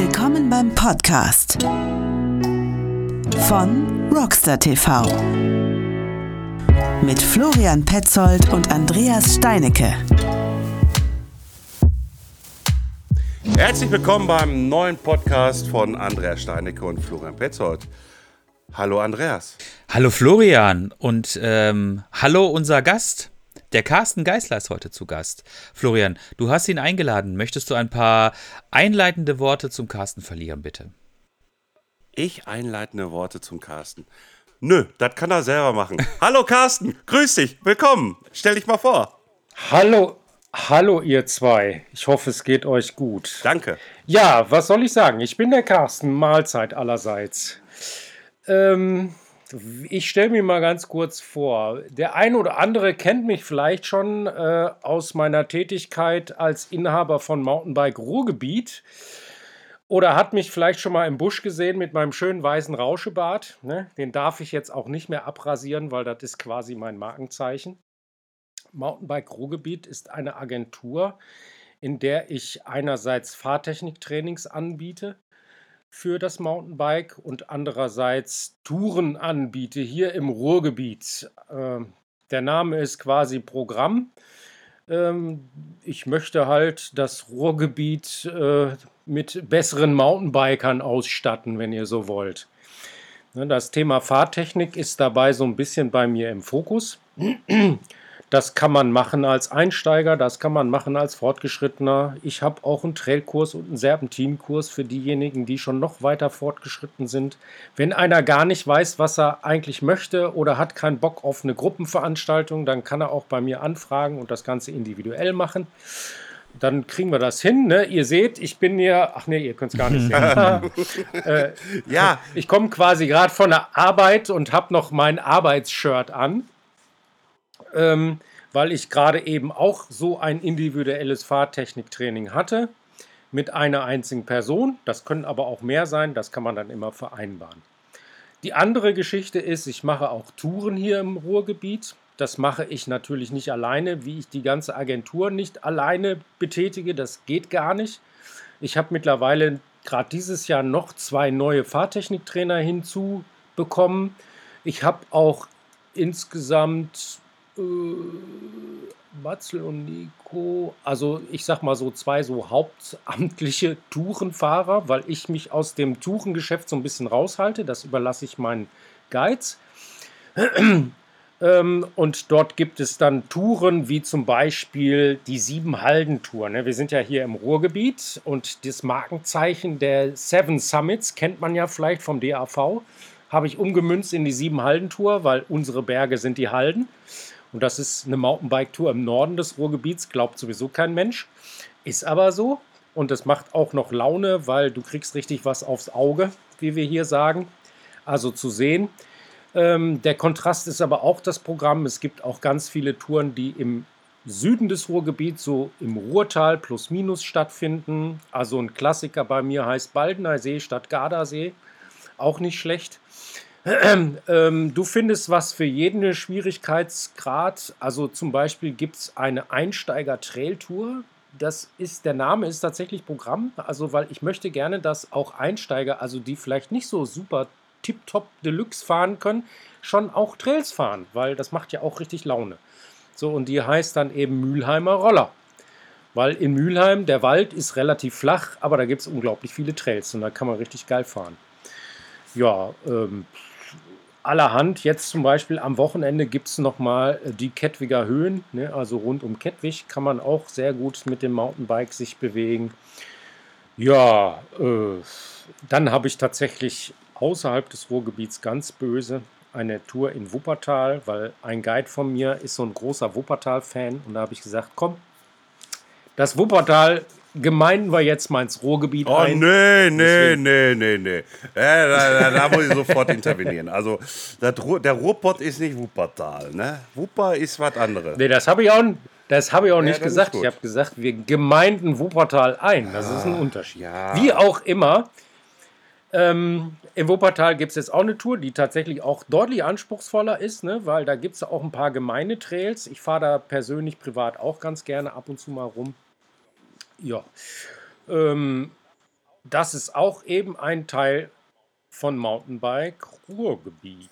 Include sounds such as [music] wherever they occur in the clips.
Willkommen beim Podcast von Rockstar TV mit Florian Petzold und Andreas Steinecke. Herzlich willkommen beim neuen Podcast von Andreas Steinecke und Florian Petzold. Hallo Andreas. Hallo Florian und ähm, hallo unser Gast. Der Carsten Geißler ist heute zu Gast. Florian, du hast ihn eingeladen. Möchtest du ein paar einleitende Worte zum Carsten verlieren, bitte? Ich einleitende Worte zum Carsten. Nö, das kann er selber machen. [laughs] Hallo Carsten, grüß dich, willkommen. Stell dich mal vor. Hallo, hallo ihr zwei. Ich hoffe, es geht euch gut. Danke. Ja, was soll ich sagen? Ich bin der Carsten, Mahlzeit allerseits. Ähm, ich stelle mir mal ganz kurz vor. Der eine oder andere kennt mich vielleicht schon äh, aus meiner Tätigkeit als Inhaber von Mountainbike Ruhrgebiet oder hat mich vielleicht schon mal im Busch gesehen mit meinem schönen weißen Rauschebart. Ne? Den darf ich jetzt auch nicht mehr abrasieren, weil das ist quasi mein Markenzeichen. Mountainbike Ruhrgebiet ist eine Agentur, in der ich einerseits Fahrtechniktrainings anbiete, für das Mountainbike und andererseits Touren anbiete hier im Ruhrgebiet. Ähm, der Name ist quasi Programm. Ähm, ich möchte halt das Ruhrgebiet äh, mit besseren Mountainbikern ausstatten, wenn ihr so wollt. Ne, das Thema Fahrtechnik ist dabei so ein bisschen bei mir im Fokus. Das kann man machen als Einsteiger, das kann man machen als Fortgeschrittener. Ich habe auch einen Trailkurs und einen Serpentinkurs für diejenigen, die schon noch weiter fortgeschritten sind. Wenn einer gar nicht weiß, was er eigentlich möchte oder hat keinen Bock auf eine Gruppenveranstaltung, dann kann er auch bei mir anfragen und das Ganze individuell machen. Dann kriegen wir das hin. Ne? Ihr seht, ich bin hier. Ach nee, ihr könnt es gar nicht sehen. [laughs] äh, ja. Ich komme quasi gerade von der Arbeit und habe noch mein Arbeitsshirt an ähm, weil ich gerade eben auch so ein individuelles Fahrtechniktraining hatte mit einer einzigen Person. Das können aber auch mehr sein, das kann man dann immer vereinbaren. Die andere Geschichte ist, ich mache auch Touren hier im Ruhrgebiet. Das mache ich natürlich nicht alleine, wie ich die ganze Agentur nicht alleine betätige. Das geht gar nicht. Ich habe mittlerweile gerade dieses Jahr noch zwei neue Fahrtechniktrainer hinzubekommen. Ich habe auch insgesamt äh, Matzel und Nico, also ich sag mal so zwei so hauptamtliche [laughs] Tourenfahrer, weil ich mich aus dem Tourengeschäft so ein bisschen raushalte. Das überlasse ich meinen Guides. [clears throat] Ähm, und dort gibt es dann Touren wie zum Beispiel die Sieben-Halden-Tour. Ne? Wir sind ja hier im Ruhrgebiet und das Markenzeichen der Seven Summits kennt man ja vielleicht vom DAV. Habe ich umgemünzt in die Sieben-Halden-Tour, weil unsere Berge sind die Halden. Und das ist eine Mountainbike-Tour im Norden des Ruhrgebiets, glaubt sowieso kein Mensch. Ist aber so. Und es macht auch noch Laune, weil du kriegst richtig was aufs Auge, wie wir hier sagen. Also zu sehen. Ähm, der Kontrast ist aber auch das Programm. Es gibt auch ganz viele Touren, die im Süden des Ruhrgebiets, so im Ruhrtal plus minus stattfinden. Also ein Klassiker bei mir heißt Baldener See statt Gardasee. Auch nicht schlecht. [clears throat] Ähm, du findest was für jeden Schwierigkeitsgrad. Also zum Beispiel gibt es eine Einsteiger-Trail-Tour. Das ist, der Name ist tatsächlich Programm. Also, weil ich möchte gerne, dass auch Einsteiger, also die vielleicht nicht so super tip-top Deluxe fahren können, schon auch Trails fahren, weil das macht ja auch richtig Laune. So, und die heißt dann eben Mülheimer Roller. Weil in Mülheim, der Wald ist relativ flach, aber da gibt es unglaublich viele Trails und da kann man richtig geil fahren. Ja, ähm, allerhand. Jetzt zum Beispiel am Wochenende gibt es nochmal äh, die Kettwiger Höhen. Ne? Also rund um Kettwig kann man auch sehr gut mit dem Mountainbike sich bewegen. Ja, äh, dann habe ich tatsächlich außerhalb des Ruhrgebiets ganz böse eine Tour in Wuppertal, weil ein Guide von mir ist so ein großer Wuppertal-Fan und da habe ich gesagt, komm, das Wuppertal gemeinden wir jetzt mal ins Ruhrgebiet oh, ein. Oh, nee, nee, nee, nee, nee. Ja, da, da, da, muss ich sofort intervenieren. Also, Ru der Ruhrpott ist nicht Wuppertal, ne? Wupper ist was anderes. Nee, das habe ich auch, das hab ich auch nicht gesagt. Ich habe gesagt, wir gemeinden Wuppertal ein. Das ist ein ah, Unterschied. Ja. Wie auch immer. Ähm, Im Wuppertal gibt es jetzt auch eine Tour, die tatsächlich auch deutlich anspruchsvoller ist, ne? weil da gibt es auch ein paar Gemeindetrails. Ich fahre da persönlich privat auch ganz gerne ab und zu mal rum. Ja. Ähm, das ist auch eben ein Teil von Mountainbike Ruhrgebiet.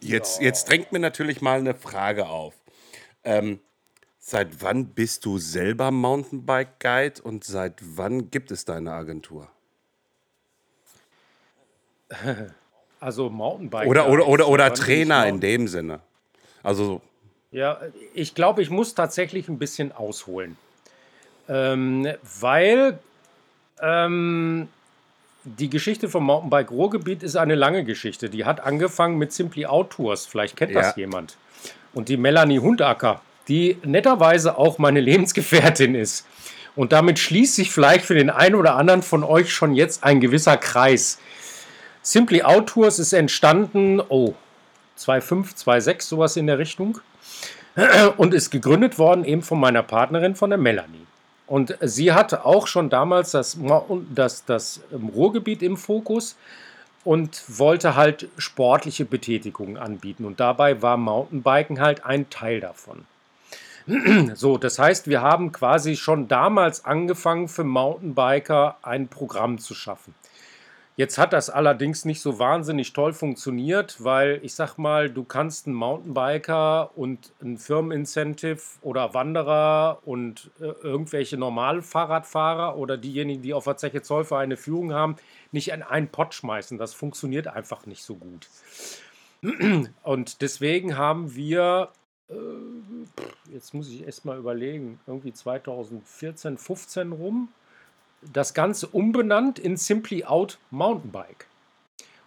Jetzt, Ja. jetzt drängt mir natürlich mal eine Frage auf. Ähm, seit wann bist du selber Mountainbike Guide und seit wann gibt es deine Agentur? [laughs] Also Mountainbike. Oder, oder, oder, oder Trainer in dem Sinne. Also, Ja, ich glaube, ich muss tatsächlich ein bisschen ausholen. Ähm, weil ähm, die Geschichte vom Mountainbike Ruhrgebiet ist eine lange Geschichte. Die hat angefangen mit Simply Outdoors. Vielleicht kennt das Ja. jemand. Und die Melanie Hundacker, die netterweise auch meine Lebensgefährtin ist. Und damit schließt sich vielleicht für den einen oder anderen von euch schon jetzt ein gewisser Kreis. Simply Outdoors ist entstanden, oh, 2,5, 2,6, sowas in der Richtung und ist gegründet worden eben von meiner Partnerin, von der Melanie. Und sie hatte auch schon damals das, das, das Ruhrgebiet im Fokus und wollte halt sportliche Betätigungen anbieten. Und dabei war Mountainbiken halt ein Teil davon. [clears throat] So, das heißt, wir haben quasi schon damals angefangen, für Mountainbiker ein Programm zu schaffen. Jetzt hat das allerdings nicht so wahnsinnig toll funktioniert, weil ich sag mal, du kannst einen Mountainbiker und ein Firmenincentive oder Wanderer und äh, irgendwelche normalen Fahrradfahrer oder diejenigen, die auf der Zeche Zollverein eine Führung haben, nicht in einen Pott schmeißen. Das funktioniert einfach nicht so gut. Und deswegen haben wir, äh, jetzt muss ich erst mal überlegen, irgendwie 2014, 15 rum, das Ganze umbenannt in Simply Out Mountainbike.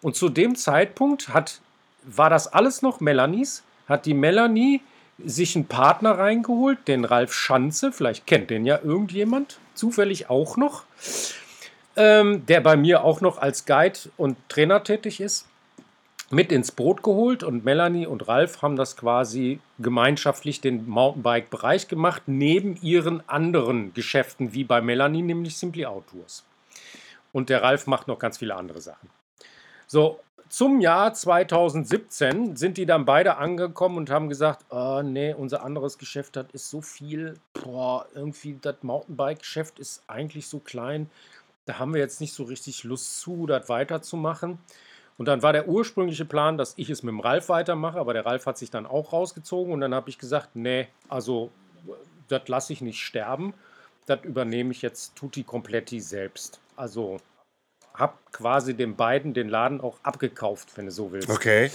Und zu dem Zeitpunkt hat, war das alles noch Melanies, hat die Melanie sich einen Partner reingeholt, den Ralf Schanze, vielleicht kennt den ja irgendjemand, zufällig auch noch, ähm, der bei mir auch noch als Guide und Trainer tätig ist, mit ins Boot geholt und Melanie und Ralf haben das quasi gemeinschaftlich den Mountainbike-Bereich gemacht, neben ihren anderen Geschäften, wie bei Melanie, nämlich Simply Outdoors. Und der Ralf macht noch ganz viele andere Sachen. So, zum Jahr 2017 sind die dann beide angekommen und haben gesagt, oh, nee, unser anderes Geschäft hat ist so viel, boah, irgendwie das Mountainbike-Geschäft ist eigentlich so klein, da haben wir jetzt nicht so richtig Lust zu, das weiterzumachen. Und dann war der ursprüngliche Plan, dass ich es mit dem Ralf weitermache, aber der Ralf hat sich dann auch rausgezogen und dann habe ich gesagt, nee, also das lasse ich nicht sterben, das übernehme ich jetzt tutti kompletti selbst. Also habe quasi den beiden den Laden auch abgekauft, wenn du so willst. okay.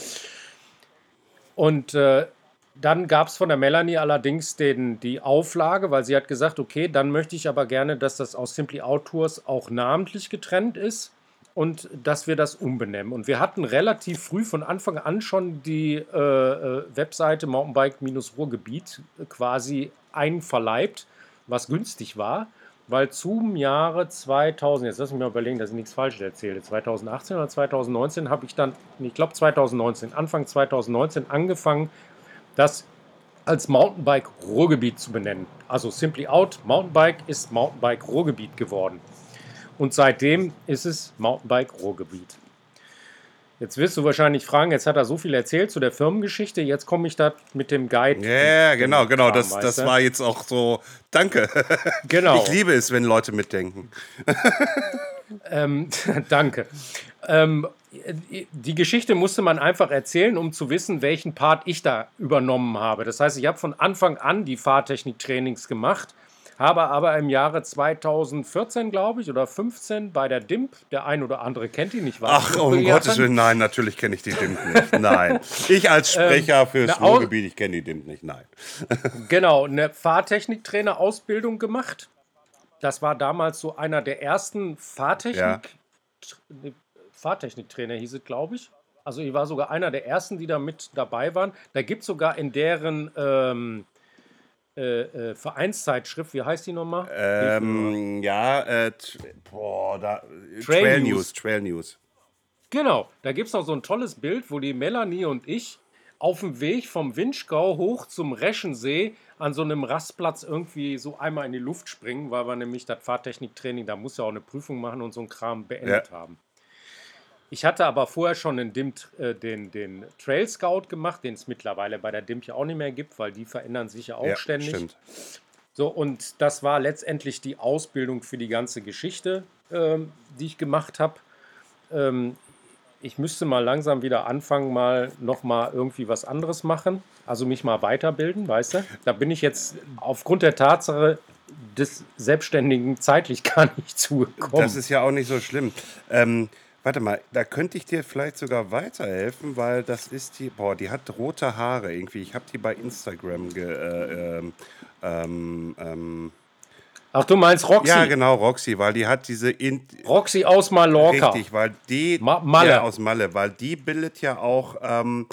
Und äh, dann gab es von der Melanie allerdings den, die Auflage, weil sie hat gesagt, okay, dann möchte ich aber gerne, dass das aus Simply Outdoors auch namentlich getrennt ist und dass wir das umbenennen. Und wir hatten relativ früh von Anfang an schon die äh, äh, Webseite Mountainbike-Ruhrgebiet quasi einverleibt, was günstig war, weil zum Jahre 2000, jetzt lass mich mal überlegen, dass ich nichts falsch erzähle, 2018 oder 2019 habe ich dann, ich glaube 2019, Anfang 2019 angefangen, das als Mountainbike Ruhrgebiet zu benennen. Also Simply Out Mountainbike ist Mountainbike Ruhrgebiet geworden. Und seitdem ist es Mountainbike Ruhrgebiet. Jetzt wirst du wahrscheinlich fragen, jetzt hat er so viel erzählt zu der Firmengeschichte, jetzt komme ich da mit dem Guide. Ja, genau, genau. Kram, Das, das war jetzt auch so. Danke. Genau. Ich liebe es, wenn Leute mitdenken. [laughs] Ähm, [laughs] danke. Ähm, die Geschichte musste man einfach erzählen, um zu wissen, welchen Part ich da übernommen habe. Das heißt, ich habe von Anfang an die Fahrtechnik-Trainings gemacht, habe aber im Jahre 2014, glaube ich, oder 15 bei der DIMP, der ein oder andere kennt ihn nicht wahr? Ach, um Gottes Willen, nein, natürlich kenne ich die DIMP nicht. Nein. Ich als Sprecher fürs na, au- Ruhrgebiet, ich kenne die DIMP nicht. Nein. [laughs] Genau, eine Fahrtechniktrainer-Ausbildung gemacht. Das war damals so einer der ersten Fahrtechnik, Ja. Fahrtechniktrainer hieß es, glaube ich. Also ich war sogar einer der ersten, die da mit dabei waren. Da gibt es sogar in deren ähm, äh, äh, Vereinszeitschrift, wie heißt die nochmal? Ähm, ja, äh, boah, da. Trail Trail, News. News. Trail News. Genau, da gibt es noch so ein tolles Bild, wo die Melanie und ich auf dem Weg vom Winschgau hoch zum Reschensee an so einem Rastplatz irgendwie so einmal in die Luft springen, weil wir nämlich das Fahrtechniktraining, da muss ja auch eine Prüfung machen und so ein Kram beendet Ja. haben. Ich hatte aber vorher schon den, DIMT, äh, den, den Trail Scout gemacht, den es mittlerweile bei der DIMP ja auch nicht mehr gibt, weil die verändern sich ja auch ja, ständig. Stimmt. So, und das war letztendlich die Ausbildung für die ganze Geschichte. ähm, die ich gemacht habe. Ähm, ich müsste mal langsam wieder anfangen, mal noch mal irgendwie was anderes machen. Also mich mal weiterbilden, weißt du? Da bin ich jetzt aufgrund der Tatsache des Selbstständigen zeitlich [laughs] gar nicht zugekommen. Das ist ja auch nicht so schlimm. Ähm, warte mal, da könnte ich dir vielleicht sogar weiterhelfen, weil das ist die, boah, die hat rote Haare irgendwie. Ich habe die bei Instagram ge, äh, ähm, ähm, ähm, Ach, du meinst Roxy? Ja, genau, Roxy, weil die hat diese. In Roxy aus Mallorca. Richtig, weil die. Ma Malle. Ja, aus Malle, weil die bildet ja auch. Ähm,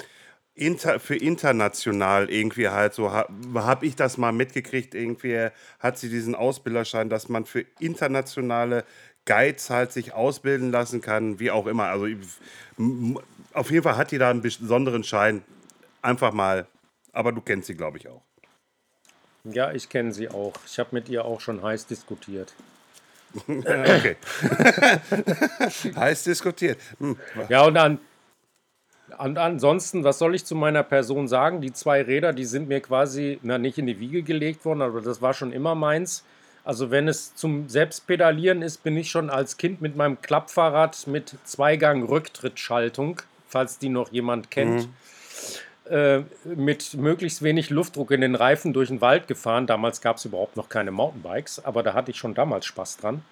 inter, für international irgendwie halt so, habe hab ich das mal mitgekriegt, irgendwie hat sie diesen Ausbilderschein, dass man für internationale Guides halt sich ausbilden lassen kann, wie auch immer. Also auf jeden Fall hat die da einen besonderen Schein. Einfach mal, aber du kennst sie, glaube ich, auch. Ja, ich kenne sie auch. Ich habe mit ihr auch schon heiß diskutiert. [laughs] okay. [laughs] heiß diskutiert. Hm. Ja, und dann. Und ansonsten, was soll ich zu meiner Person sagen? Die zwei Räder, die sind mir quasi, na, nicht in die Wiege gelegt worden, aber das war schon immer meins. Also, wenn es zum Selbstpedalieren ist, bin ich schon als Kind mit meinem Klappfahrrad mit Zweigang-Rücktrittschaltung, falls die noch jemand kennt. Mhm äh, mit möglichst wenig Luftdruck in den Reifen durch den Wald gefahren. Damals gab es überhaupt noch keine Mountainbikes, aber da hatte ich schon damals Spaß dran.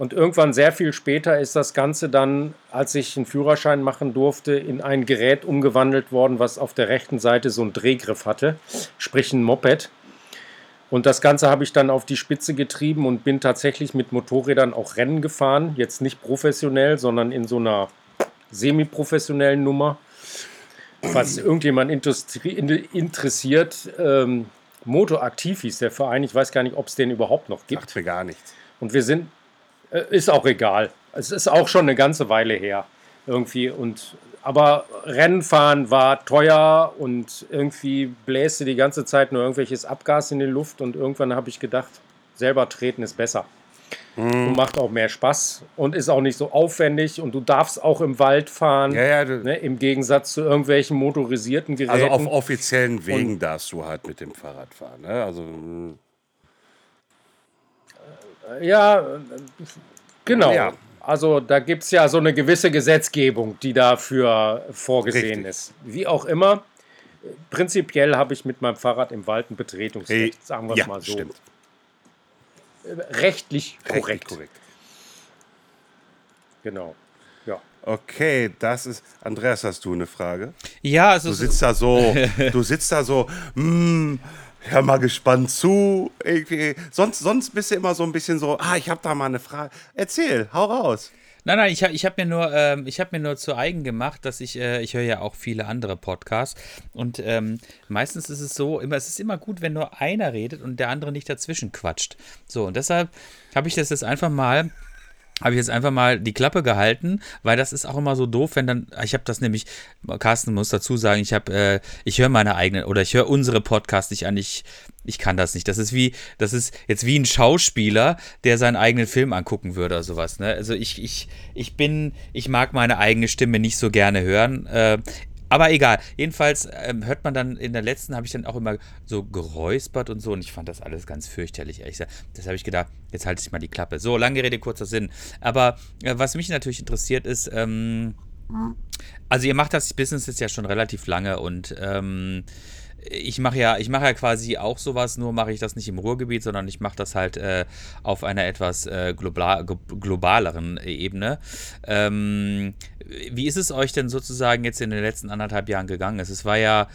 Und irgendwann sehr viel später ist das Ganze dann, als ich einen Führerschein machen durfte, in ein Gerät umgewandelt worden, was auf der rechten Seite so einen Drehgriff hatte, sprich ein Moped. Und das Ganze habe ich dann auf die Spitze getrieben und bin tatsächlich mit Motorrädern auch Rennen gefahren. Jetzt nicht professionell, sondern in so einer semi-professionellen Nummer falls irgendjemand interessiert, ähm, Moto Aktiv hieß der Verein. Ich weiß gar nicht, ob es den überhaupt noch gibt. Sagt mir gar nichts. Und wir sind, äh, ist auch egal. Es ist auch schon eine ganze Weile her. Irgendwie. Und, aber Rennfahren war teuer und irgendwie bläste die ganze Zeit nur irgendwelches Abgas in die Luft. Und irgendwann habe ich gedacht, selber treten ist besser. Mhm. Und macht auch mehr Spaß und ist auch nicht so aufwendig und du darfst auch im Wald fahren. Ja, ja, ne, Im Gegensatz zu irgendwelchen motorisierten Geräten. Also auf offiziellen Wegen und, darfst du halt mit dem Fahrrad fahren. Ne? Also, äh, ja, genau. Ja. Also da gibt es ja so eine gewisse Gesetzgebung, die dafür vorgesehen Richtig. ist. Wie auch immer, prinzipiell habe ich mit meinem Fahrrad im Wald ein Betretungsrecht, sagen wir es ja, mal so. Stimmt rechtlich korrekt. Rechtlich korrekt. Genau. Ja. Okay, das ist. Andreas, hast du eine Frage? Ja, also. Du sitzt da so, [laughs] du sitzt da so, mm, hör mal gespannt zu. Sonst, sonst bist du immer so ein bisschen so, ah, ich habe da mal eine Frage. Erzähl, hau raus. Nein, nein, ich habe ich hab mir, nur, ähm, hab mir nur zu eigen gemacht, dass ich, äh, ich höre ja auch viele andere Podcasts und ähm, meistens ist es so, immer, es ist immer gut, wenn nur einer redet und der andere nicht dazwischen quatscht. So, und deshalb habe ich das jetzt einfach mal habe ich jetzt einfach mal die Klappe gehalten, weil das ist auch immer so doof, wenn dann, ich habe das nämlich, Carsten muss dazu sagen, ich habe, äh, ich höre meine eigenen oder ich höre unsere Podcasts nicht an, ich, ich kann das nicht. Das ist wie, das ist jetzt wie ein Schauspieler, der seinen eigenen Film angucken würde oder sowas. Ne? Also ich, ich, ich bin, ich mag meine eigene Stimme nicht so gerne hören. Äh, aber egal. Jedenfalls ähm, hört man dann in der letzten, habe ich dann auch immer so geräuspert und so. Und ich fand das alles ganz fürchterlich, ehrlich gesagt. Das habe ich gedacht, jetzt halte ich mal die Klappe. So, lange Rede, kurzer Sinn. Aber äh, was mich natürlich interessiert ist, ähm, also ihr macht das Business jetzt ja schon relativ lange und ähm, ich mache ja, ich ja quasi auch sowas, nur mache ich das nicht im Ruhrgebiet, sondern ich mache das halt äh, auf einer etwas äh, global, globaleren Ebene. Ähm, wie ist es euch denn sozusagen jetzt in den letzten anderthalb Jahren gegangen? Es war ja,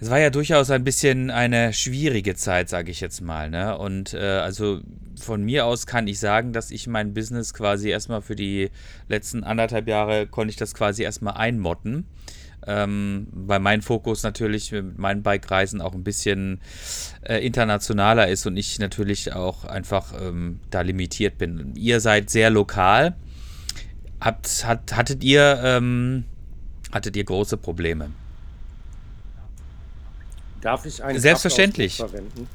es war ja durchaus ein bisschen eine schwierige Zeit, sage ich jetzt mal. Ne? Und äh, also von mir aus kann ich sagen, dass ich mein Business quasi erstmal für die letzten anderthalb Jahre konnte ich das quasi erstmal einmotten ähm, weil mein Fokus natürlich mit meinen Bike-Reisen auch ein bisschen äh, internationaler ist und ich natürlich auch einfach ähm, da limitiert bin. Ihr seid sehr lokal. Habt, hat, hattet, ihr, ähm, hattet ihr große Probleme? Darf ich einen Selbstverständlich verwenden?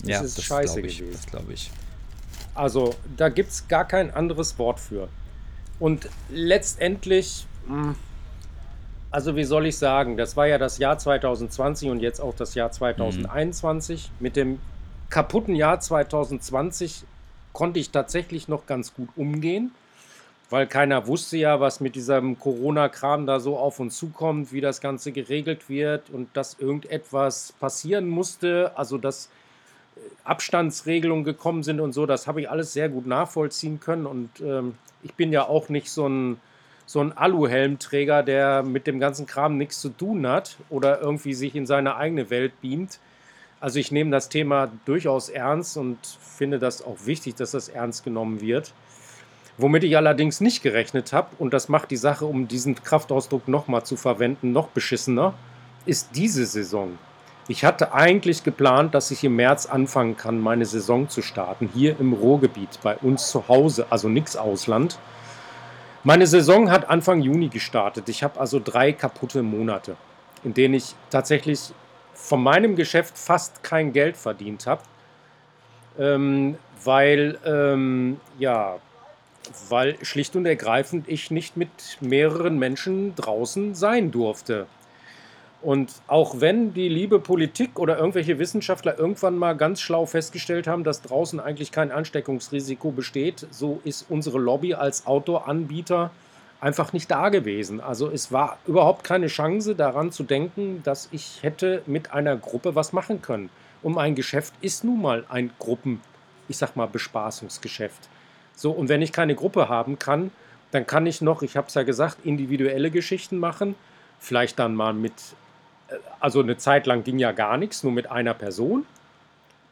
Das ja, ist das scheiße ich, gewesen. Das glaube ich. Also, da gibt es gar kein anderes Wort für. Und letztendlich, mh, hm, also wie soll ich sagen, das war ja das Jahr 2020 und jetzt auch das Jahr 2021. Mhm. Mit dem kaputten Jahr 2020 konnte ich tatsächlich noch ganz gut umgehen, weil keiner wusste ja, was mit diesem Corona-Kram da so auf uns zukommt, wie das Ganze geregelt wird und dass irgendetwas passieren musste. Also dass äh, Abstandsregelungen gekommen sind und so, das habe ich alles sehr gut nachvollziehen können. Und ähm, ich bin ja auch nicht so ein, so ein Aluhelmträger, der mit dem ganzen Kram nichts zu tun hat oder irgendwie sich in seine eigene Welt beamt. Also ich nehme das Thema durchaus ernst und finde das auch wichtig, dass das ernst genommen wird. Womit ich allerdings nicht gerechnet habe, und das macht die Sache, um diesen Kraftausdruck nochmal zu verwenden, noch beschissener, ist diese Saison. Ich hatte eigentlich geplant, dass ich im März anfangen kann, meine Saison zu starten, hier im Ruhrgebiet, bei uns zu Hause, also nichts Ausland. Meine Saison hat Anfang Juni gestartet. Ich habe also drei kaputte Monate, in denen ich tatsächlich von meinem Geschäft fast kein Geld verdient habe, ähm, weil, ähm, ja, weil schlicht und ergreifend ich nicht mit mehreren Menschen draußen sein durfte. Und auch wenn die liebe Politik oder irgendwelche Wissenschaftler irgendwann mal ganz schlau festgestellt haben, dass draußen eigentlich kein Ansteckungsrisiko besteht, so ist unsere Lobby als Outdoor-Anbieter einfach nicht da gewesen. Also es war überhaupt keine Chance daran zu denken, dass ich hätte mit einer Gruppe was machen können. Und mein Geschäft ist nun mal ein Gruppen, ich sag mal, Bespaßungsgeschäft. So, und wenn ich keine Gruppe haben kann, dann kann ich noch, ich habe es ja gesagt, individuelle Geschichten machen. Vielleicht dann mal mit, also eine Zeit lang ging ja gar nichts, nur mit einer Person.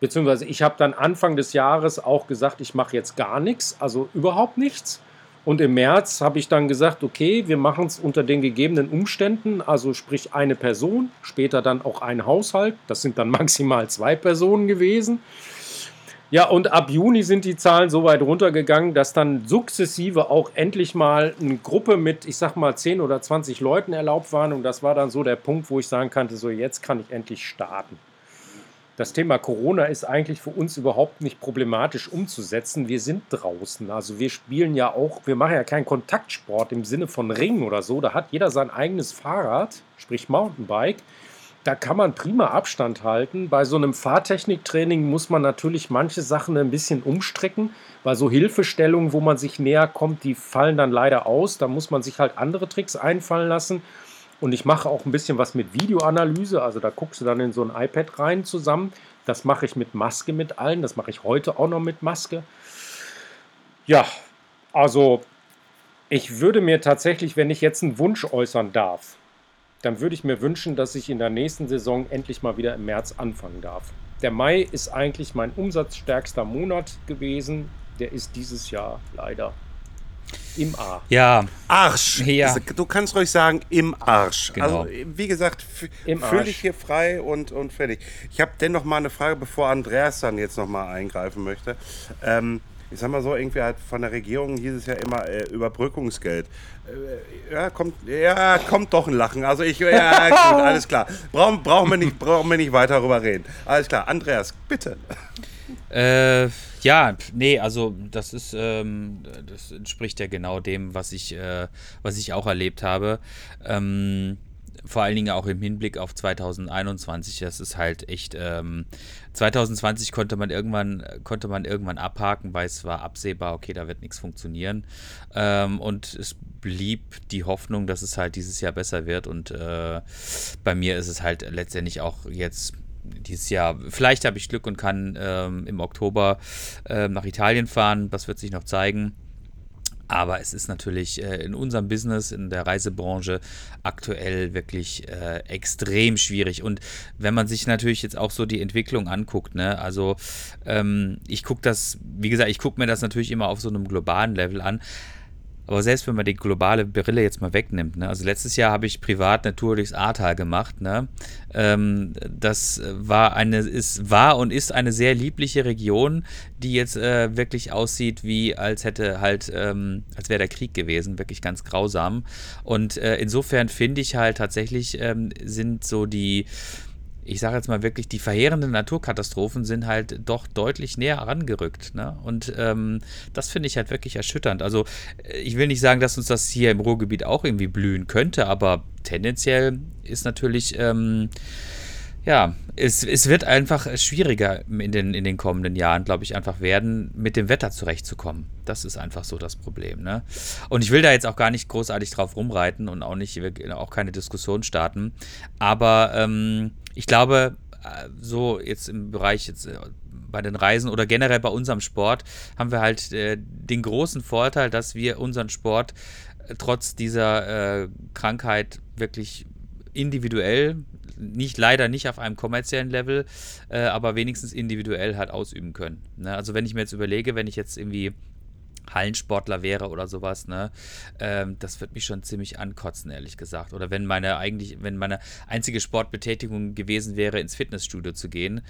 Beziehungsweise ich habe dann Anfang des Jahres auch gesagt, ich mache jetzt gar nichts, also überhaupt nichts. Und im März habe ich dann gesagt, okay, wir machen es unter den gegebenen Umständen, also sprich eine Person, später dann auch ein Haushalt, das sind dann [laughs] maximal zwei Personen gewesen. Ja, und ab Juni sind die Zahlen so weit runtergegangen, dass dann sukzessive auch endlich mal eine Gruppe mit, ich sag mal, 10 oder 20 Leuten erlaubt waren. Und das war dann so der Punkt, wo ich sagen konnte, so jetzt kann ich endlich starten. Das Thema Corona ist eigentlich für uns überhaupt nicht problematisch umzusetzen. Wir sind draußen. Also wir spielen ja auch, wir machen ja keinen Kontaktsport im Sinne von Ringen oder so. Da hat jeder sein eigenes Fahrrad, sprich Mountainbike da kann man prima Abstand halten. Bei so einem Fahrtechniktraining muss man natürlich manche Sachen ein bisschen umstrecken, weil so Hilfestellungen, wo man sich näher kommt, die fallen dann leider aus. Da muss man sich halt andere Tricks einfallen lassen. Und ich mache auch ein bisschen was mit Videoanalyse. Also da guckst du dann in so ein iPad rein zusammen. Das mache ich mit Maske mit allen. Das mache ich heute auch noch mit Maske. Ja, also ich würde mir tatsächlich, wenn ich jetzt einen Wunsch äußern darf, dann würde ich mir wünschen, dass ich in der nächsten Saison endlich mal wieder im März anfangen darf. Der Mai ist eigentlich mein umsatzstärkster Monat gewesen. Der ist dieses Jahr leider im A. Ja. Arsch. Ja. Du kannst ruhig sagen, im Arsch. Genau. Also, wie gesagt, fühle dich hier frei und, und fertig. Ich habe dennoch mal eine Frage, bevor Andreas dann jetzt noch mal eingreifen möchte. Ähm, ich sag mal so, irgendwie halt von der Regierung hieß es ja immer äh, Überbrückungsgeld. Äh, ja, kommt, ja, kommt doch ein Lachen. Also ich, ja, [laughs] gut, alles klar. Brauchen, brauchen, wir nicht, brauchen wir nicht weiter darüber reden. Alles klar, Andreas, bitte. Äh, ja, nee, also das ist, ähm, das entspricht ja genau dem, was ich, äh, was ich auch erlebt habe. Ähm, vor allen Dingen auch im Hinblick auf 2021. Das ist halt echt. Ähm, 2020 konnte man irgendwann konnte man irgendwann abhaken, weil es war absehbar, okay, da wird nichts funktionieren. Ähm, und es blieb die Hoffnung, dass es halt dieses Jahr besser wird. Und äh, bei mir ist es halt letztendlich auch jetzt dieses Jahr. Vielleicht habe ich Glück und kann ähm, im Oktober äh, nach Italien fahren. Das wird sich noch zeigen. Aber es ist natürlich äh, in unserem Business, in der Reisebranche aktuell wirklich äh, extrem schwierig. Und wenn man sich natürlich jetzt auch so die Entwicklung anguckt, ne, also ähm, ich gucke das, wie gesagt, ich gucke mir das natürlich immer auf so einem globalen Level an. Aber selbst wenn man die globale Brille jetzt mal wegnimmt, ne? also letztes Jahr habe ich privat eine Tour durchs Ahrtal gemacht. Ne? Ähm, das war eine, ist, war und ist eine sehr liebliche Region, die jetzt äh, wirklich aussieht, wie als hätte halt, ähm, als wäre der Krieg gewesen, wirklich ganz grausam. Und äh, insofern finde ich halt tatsächlich ähm, sind so die ich sage jetzt mal wirklich, die verheerenden Naturkatastrophen sind halt doch deutlich näher herangerückt. Ne? Und ähm, das finde ich halt wirklich erschütternd. Also äh, ich will nicht sagen, dass uns das hier im Ruhrgebiet auch irgendwie blühen könnte, aber tendenziell ist natürlich, ähm, ja, es, es wird einfach schwieriger in den, in den kommenden Jahren, glaube ich, einfach werden, mit dem Wetter zurechtzukommen. Das ist einfach so das Problem. Ne? Und ich will da jetzt auch gar nicht großartig drauf rumreiten und auch nicht auch keine Diskussion starten. Aber ähm, ich glaube, äh, so jetzt im Bereich jetzt äh, bei den Reisen oder generell bei unserem Sport haben wir halt äh, den großen Vorteil, dass wir unseren Sport äh, trotz dieser äh, Krankheit wirklich individuell, nicht leider nicht auf einem kommerziellen Level, äh, aber wenigstens individuell halt ausüben können. Ne? Also wenn ich mir jetzt überlege, wenn ich jetzt irgendwie Hallensportler wäre oder sowas, ne, ähm, das wird mich schon ziemlich ankotzen, ehrlich gesagt. Oder wenn meine eigentlich, wenn meine einzige Sportbetätigung gewesen wäre, ins Fitnessstudio zu gehen,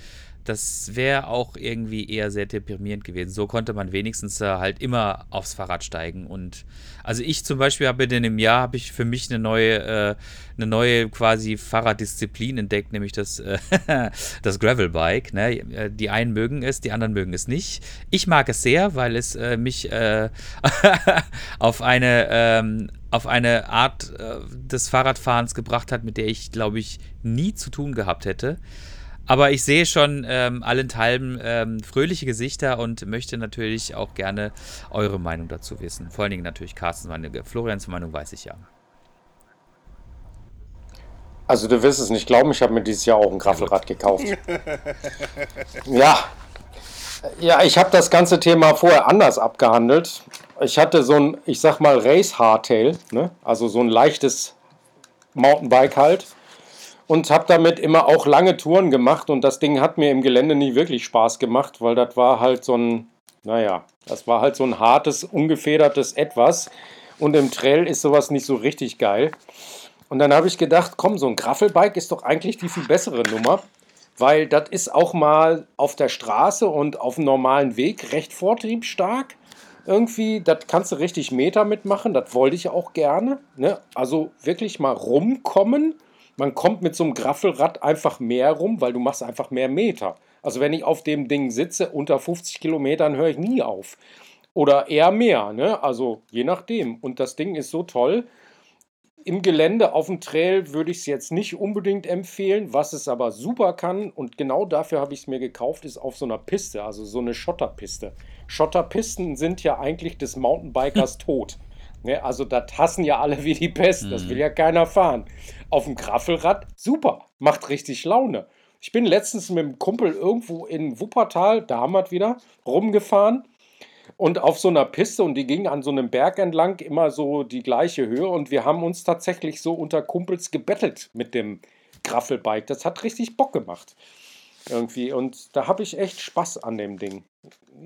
das wäre auch irgendwie eher sehr deprimierend gewesen. So konnte man wenigstens äh, halt immer aufs Fahrrad steigen. Und also ich zum Beispiel habe in dem Jahr habe ich für mich eine neue, äh, eine neue quasi Fahrraddisziplin entdeckt, nämlich das, äh, [laughs] das Gravelbike. Ne? Äh, die einen mögen es, die anderen mögen es nicht. Ich mag es sehr, weil es äh, mich äh, [laughs] auf eine ähm, auf eine Art des Fahrradfahrens gebracht hat, mit der ich, glaube ich, nie zu tun gehabt hätte. Aber ich sehe schon ähm, allenthalben ähm, fröhliche Gesichter und möchte natürlich auch gerne eure Meinung dazu wissen. Vor allen Dingen natürlich Carstens Meinung. Florians Meinung weiß ich ja. Also du wirst es nicht glauben, ich habe mir dieses Jahr auch ein Graffelrad gekauft. [laughs] ja. Ja, ich habe das ganze Thema vorher anders abgehandelt. Ich hatte so ein, ich sag mal, Race Hardtail, ne? also so ein leichtes Mountainbike halt und habe damit immer auch lange Touren gemacht und das Ding hat mir im Gelände nie wirklich Spaß gemacht, weil das war halt so ein, naja, das war halt so ein hartes, ungefedertes Etwas und im Trail ist sowas nicht so richtig geil. Und dann habe ich gedacht, komm, so ein Graffelbike ist doch eigentlich die viel bessere Nummer, weil das ist auch mal auf der Straße und auf dem normalen Weg recht vortriebstark. Irgendwie, das kannst du richtig Meter mitmachen, das wollte ich auch gerne. Ne? Also wirklich mal rumkommen man kommt mit so einem Graffelrad einfach mehr rum, weil du machst einfach mehr Meter. Also wenn ich auf dem Ding sitze, unter 50 Kilometern höre ich nie auf. Oder eher mehr, ne? Also je nachdem. Und das Ding ist so toll. Im Gelände auf dem Trail würde ich es jetzt nicht unbedingt empfehlen. Was es aber super kann, und genau dafür habe ich es mir gekauft, ist auf so einer Piste, also so eine Schotterpiste. Schotterpisten sind ja eigentlich des Mountainbikers [laughs] tot. Ne, also das hassen ja alle wie die Pest, mhm. das will ja keiner fahren. Auf dem Graffelrad, super, macht richtig Laune. Ich bin letztens mit einem Kumpel irgendwo in Wuppertal, da haben wir wieder, rumgefahren und auf so einer Piste und die ging an so einem Berg entlang immer so die gleiche Höhe und wir haben uns tatsächlich so unter Kumpels gebettelt mit dem Graffelbike. Das hat richtig Bock gemacht. Irgendwie und da habe ich echt Spaß an dem Ding.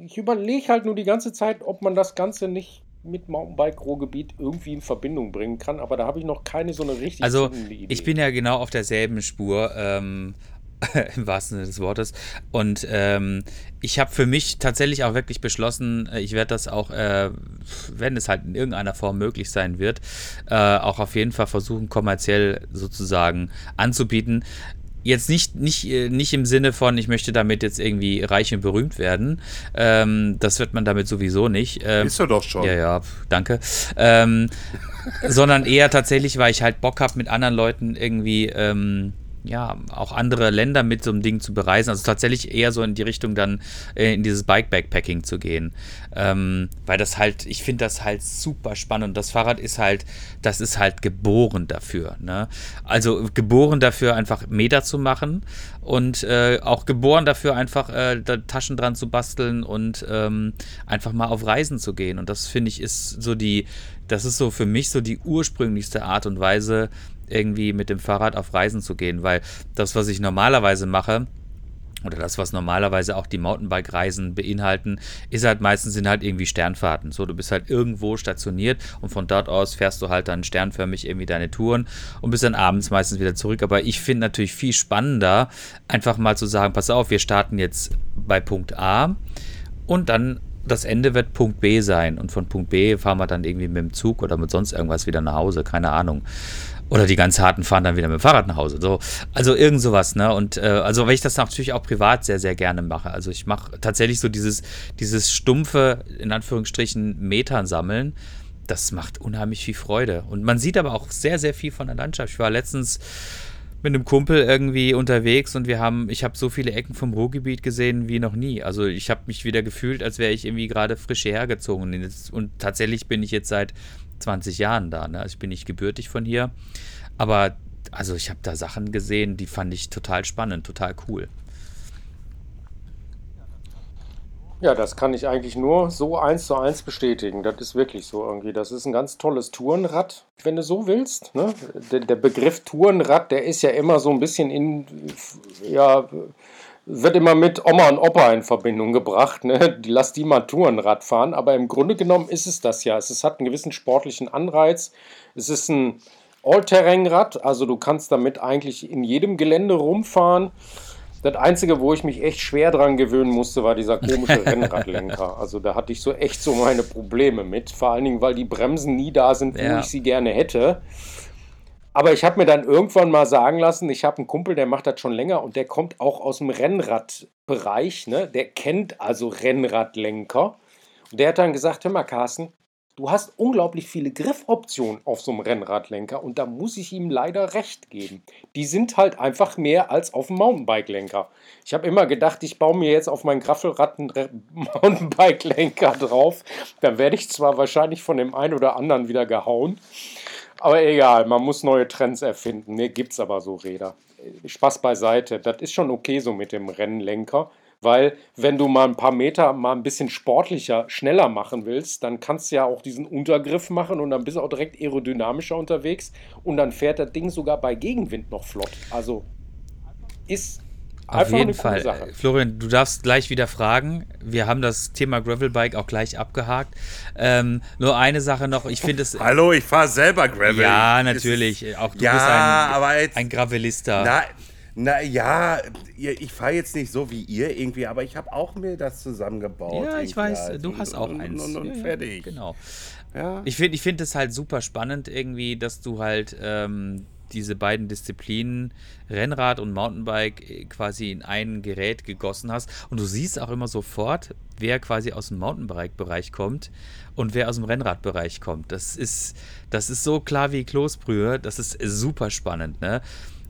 Ich überlege halt nur die ganze Zeit, ob man das Ganze nicht mit Mountainbike-Ruhrgebiet irgendwie in Verbindung bringen kann, aber da habe ich noch keine so eine richtige also, Idee. Ich bin ja genau auf derselben Spur, ähm, [laughs] im wahrsten Sinne des Wortes. Und ähm, ich habe für mich tatsächlich auch wirklich beschlossen, äh, ich werde das auch, äh, wenn es halt in irgendeiner Form möglich sein wird, äh, auch auf jeden Fall versuchen, kommerziell sozusagen anzubieten. Jetzt nicht, nicht, äh, nicht im Sinne von, ich möchte damit jetzt irgendwie reich und berühmt werden. Ähm, das wird man damit sowieso nicht. Ähm, Ist er doch schon. Ja, ja, danke. Ähm, sondern eher tatsächlich, weil ich halt Bock habe, mit anderen Leuten irgendwie ähm, ja, auch andere Länder mit so einem Ding zu bereisen. Also tatsächlich eher so in die Richtung dann äh, in dieses Bike-Backpacking zu gehen. Ähm, weil das halt, ich finde das halt super spannend. Und das Fahrrad ist halt, das ist halt geboren dafür. Ne? Also geboren dafür, einfach Meter zu machen und äh, auch geboren dafür, einfach äh, Taschen dran zu basteln und ähm, einfach mal auf Reisen zu gehen. Und das finde ich ist so die, das ist so für mich so die ursprünglichste Art und Weise, irgendwie mit dem Fahrrad auf Reisen zu gehen, weil das, was ich normalerweise mache, oder das, was normalerweise auch die Mountainbike-Reisen beinhalten, ist halt meistens sind halt irgendwie Sternfahrten. So, du bist halt irgendwo stationiert und von dort aus fährst du halt dann sternförmig irgendwie deine Touren und bist dann abends meistens wieder zurück. Aber ich finde natürlich viel spannender, einfach mal zu sagen, pass auf, wir starten jetzt bei Punkt A und dann das Ende wird Punkt B sein und von Punkt B fahren wir dann irgendwie mit dem Zug oder mit sonst irgendwas wieder nach Hause, keine Ahnung. Oder die ganz harten fahren dann wieder mit dem Fahrrad nach Hause. So, also irgend sowas, ne? Und äh, also weil ich das natürlich auch privat sehr, sehr gerne mache. Also ich mache tatsächlich so dieses, dieses stumpfe, in Anführungsstrichen, Metern sammeln. Das macht unheimlich viel Freude. Und man sieht aber auch sehr, sehr viel von der Landschaft. Ich war letztens mit einem Kumpel irgendwie unterwegs und wir haben, ich habe so viele Ecken vom Ruhrgebiet gesehen wie noch nie. Also ich habe mich wieder gefühlt, als wäre ich irgendwie gerade frisch hergezogen. Und, tatsächlich bin ich jetzt seit 20 Jahren da. Ne? Also ich bin nicht gebürtig von hier. Aber also ich habe da Sachen gesehen, die fand ich total spannend, total cool. Ja, das kann ich eigentlich nur so eins zu eins bestätigen. Das ist wirklich so irgendwie. Das ist ein ganz tolles Tourenrad, wenn du so willst. Ne? Der, der Begriff Tourenrad, der ist ja immer so ein bisschen in, ja, wird immer mit Oma und Opa in Verbindung gebracht. Ne? Lass die mal Tourenrad fahren. Aber im Grunde genommen ist es das ja. Es hat einen gewissen sportlichen Anreiz. Es ist ein Allterrain-Rad, also du kannst damit eigentlich in jedem Gelände rumfahren. Das Einzige, wo ich mich echt schwer dran gewöhnen musste, war dieser komische [laughs] Rennradlenker. Also da hatte ich so echt so meine Probleme mit. Vor allen Dingen, weil die Bremsen nie da sind, wo ja. ich sie gerne hätte. Aber ich habe mir dann irgendwann mal sagen lassen, ich habe einen Kumpel, der macht das schon länger und der kommt auch aus dem Rennradbereich. Ne? Der kennt also Rennradlenker. Und der hat dann gesagt, hör mal Carsten, Du hast unglaublich viele Griffoptionen auf so einem Rennradlenker und da muss ich ihm leider recht geben. Die sind halt einfach mehr als auf dem Mountainbike-Lenker. Ich habe immer gedacht, ich baue mir jetzt auf mein Graffelrad einen [laughs] Mountainbike-Lenker drauf. Dann werde ich zwar wahrscheinlich von dem einen oder anderen wieder gehauen, aber egal, man muss neue Trends erfinden. Ne, gibt's aber so Räder. Spaß beiseite, das ist schon okay so mit dem Rennlenker. Weil wenn du mal ein paar Meter mal ein bisschen sportlicher, schneller machen willst, dann kannst du ja auch diesen Untergriff machen und dann bist du auch direkt aerodynamischer unterwegs und dann fährt das Ding sogar bei Gegenwind noch flott. Also ist auf jeden Fall. Sache. Florian, du darfst gleich wieder fragen. Wir haben das Thema Gravelbike auch gleich abgehakt. Ähm, nur eine Sache noch. Ich finde es. [laughs] Hallo, ich fahre selber Gravel. Ja, natürlich. Auch du ja, bist ein, aber jetzt, ein Gravelista. Na, na ja, ich fahre jetzt nicht so wie ihr irgendwie, aber ich habe auch mir das zusammengebaut. Ja, ich weiß, halt. du hast auch und, eins. Und, und, und ja, fertig. Genau. Ja. Ich finde ich find es halt super spannend irgendwie, dass du halt ähm, diese beiden Disziplinen, Rennrad und Mountainbike, äh, quasi in ein Gerät gegossen hast. Und du siehst auch immer sofort, wer quasi aus dem Mountainbike-Bereich kommt und wer aus dem Rennradbereich kommt. Das ist, das ist so klar wie Kloßbrühe. Das ist super spannend, ne?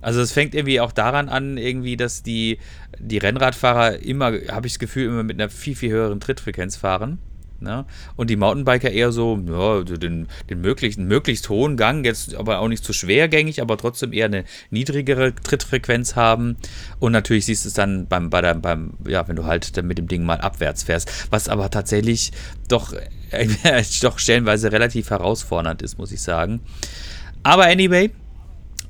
Also es fängt irgendwie auch daran an, irgendwie, dass die, die Rennradfahrer immer, habe ich das Gefühl, immer mit einer viel, viel höheren Trittfrequenz fahren. Ne? Und die Mountainbiker eher so, ja, den, den möglichst, möglichst hohen Gang, jetzt aber auch nicht zu schwergängig, aber trotzdem eher eine niedrigere Trittfrequenz haben. Und natürlich siehst du es dann beim, bei der, beim, ja, wenn du halt dann mit dem Ding mal abwärts fährst, was aber tatsächlich doch, äh, [laughs] doch stellenweise relativ herausfordernd ist, muss ich sagen. Aber anyway,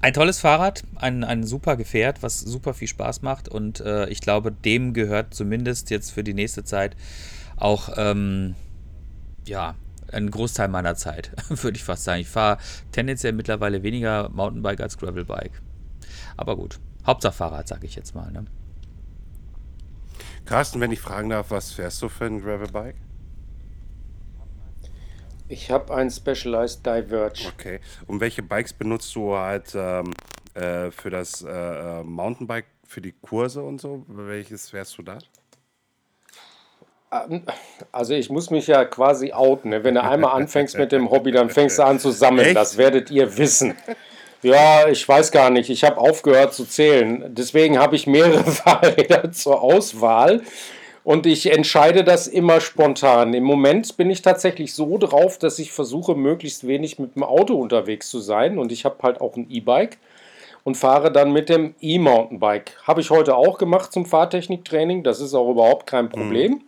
ein tolles Fahrrad, ein, ein super Gefährt, was super viel Spaß macht und äh, ich glaube, dem gehört zumindest jetzt für die nächste Zeit auch, ähm, ja, ein Großteil meiner Zeit, [laughs] würde ich fast sagen. Ich fahre tendenziell mittlerweile weniger Mountainbike als Gravelbike. Aber gut, Hauptsache Fahrrad, sage ich jetzt mal. Ne? Carsten, wenn ich fragen darf, was fährst du für ein Gravelbike? Ich habe ein Specialized Diverge. Okay. Und welche Bikes benutzt du halt ähm, äh, für das äh, äh, Mountainbike, für die Kurse und so? Welches fährst du da? Ähm, also ich muss mich ja quasi outen. Ne? Wenn du einmal anfängst mit dem Hobby, dann fängst du an zu sammeln. Echt? Das werdet ihr wissen. Ja, ich weiß gar nicht. Ich habe aufgehört zu zählen. Deswegen habe ich mehrere [laughs] Fahrräder zur Auswahl. Und ich entscheide das immer spontan. Im Moment bin ich tatsächlich so drauf, dass ich versuche, möglichst wenig mit dem Auto unterwegs zu sein. Und ich habe halt auch ein E-Bike und fahre dann mit dem E-Mountainbike. Habe ich heute auch gemacht zum Fahrtechniktraining. Das ist auch überhaupt kein Problem. Mhm.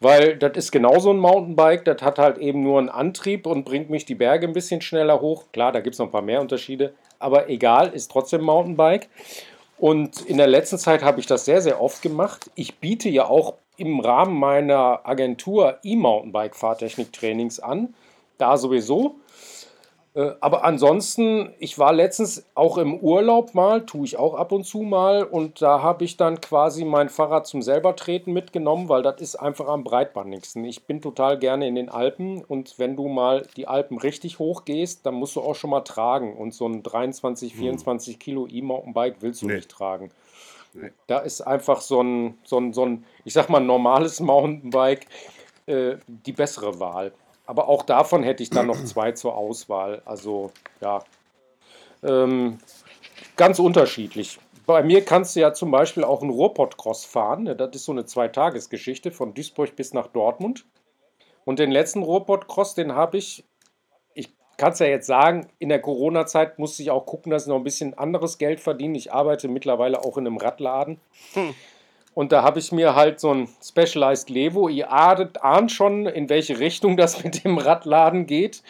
Weil das ist genauso ein Mountainbike, das hat halt eben nur einen Antrieb und bringt mich die Berge ein bisschen schneller hoch. Klar, da gibt es noch ein paar mehr Unterschiede, aber egal, ist trotzdem Mountainbike. Und in der letzten Zeit habe ich das sehr, sehr oft gemacht. Ich biete ja auch im Rahmen meiner Agentur E-Mountainbike-Fahrtechnik-Trainings an. Da sowieso. Äh, aber ansonsten, ich war letztens auch im Urlaub mal, tue ich auch ab und zu mal. Und da habe ich dann quasi mein Fahrrad zum selbertreten mitgenommen, weil das ist einfach am breitbandigsten. Ich bin total gerne in den Alpen und wenn du mal die Alpen richtig hoch gehst, dann musst du auch schon mal tragen. Und so ein 23, 24 hm. Kilo E-Mountainbike willst du nee. nicht tragen. Da ist einfach so ein, so ein, so ein ich sag mal, normales Mountainbike äh, die bessere Wahl. Aber auch davon hätte ich dann noch zwei zur Auswahl. Also, ja. Ähm, ganz unterschiedlich. Bei mir kannst du ja zum Beispiel auch einen Ruhrpott-Cross fahren. Ne? Das ist so eine Zweitagesgeschichte von Duisburg bis nach Dortmund. Und den letzten Ruhrpott-Cross, den habe ich, ich kann es ja jetzt sagen, in der Corona-Zeit musste ich auch gucken, dass ich noch ein bisschen anderes Geld verdiene. Ich arbeite mittlerweile auch in einem Radladen. Hm. Und da habe ich mir halt so ein Specialized Levo, ihr ahnt, schon, in welche Richtung das mit dem Radladen geht,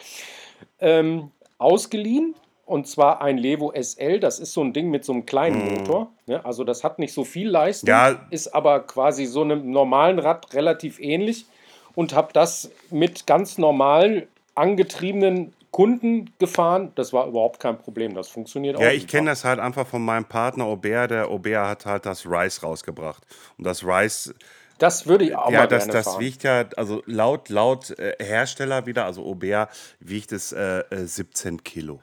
ähm, ausgeliehen. Und zwar ein Levo SL, das ist so ein Ding mit so einem kleinen mm. Motor. Ne? Also das hat nicht so viel Leistung, ja. ist aber quasi so einem normalen Rad relativ ähnlich. Und habe das mit ganz normal angetriebenen Kunden gefahren. Das war überhaupt kein Problem. Das funktioniert ja, auch. Ja, ich kenne das halt einfach von meinem Partner Aubert. Der Aubert hat halt das Rice rausgebracht. Und das Rice. Das würde ich auch ja, mal das, gerne das fahren. wiegt ja, also laut, laut äh, Hersteller wieder, also Aubert, wiegt es äh, 17 äh, Kilo.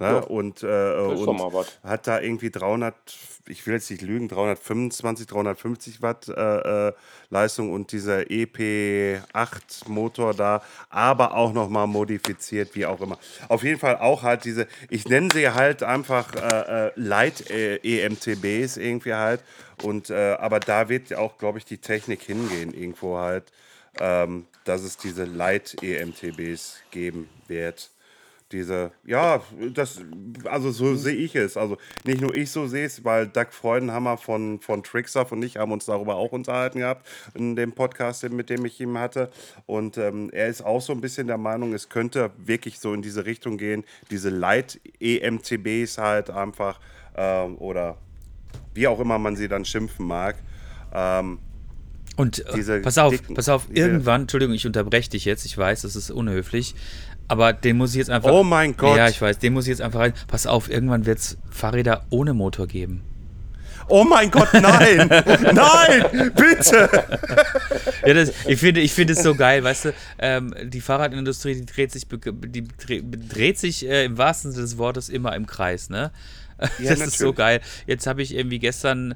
Ja, und, äh, und hat da irgendwie 300, ich will jetzt nicht lügen, 325, 350 Watt äh, äh, Leistung und dieser EP8 Motor da, aber auch nochmal modifiziert, wie auch immer. Auf jeden Fall auch halt diese, ich nenne sie halt einfach äh, äh, Light EMTBs irgendwie halt. Und äh, aber da wird auch, glaube ich, die Technik hingehen, irgendwo halt, ähm, dass es diese Light EMTBs geben wird diese, ja, das, also so sehe ich es. Also nicht nur ich so sehe es, weil Doug Freudenhammer von, von Trickstuff und ich haben uns darüber auch unterhalten gehabt in dem Podcast, mit dem ich ihn hatte. Und ähm, er ist auch so ein bisschen der Meinung, es könnte wirklich so in diese Richtung gehen, diese Light-EMTBs halt einfach ähm, oder wie auch immer man sie dann schimpfen mag. Ähm, und äh, pass auf, dicken, pass auf, irgendwann, Entschuldigung, ich unterbreche dich jetzt, ich weiß, das ist unhöflich, aber den muss ich jetzt einfach. Oh mein Gott. Ja, ich weiß, den muss ich jetzt einfach rein. Pass auf, irgendwann wird es Fahrräder ohne Motor geben. Oh mein Gott, nein! [laughs] nein! Bitte! ja, das, ich finde ich find es so geil, weißt du, ähm, die Fahrradindustrie, die dreht sich, die dreht sich äh, im wahrsten Sinne des Wortes immer im Kreis, ne? Ja, das natürlich. ist so geil. Jetzt habe ich irgendwie gestern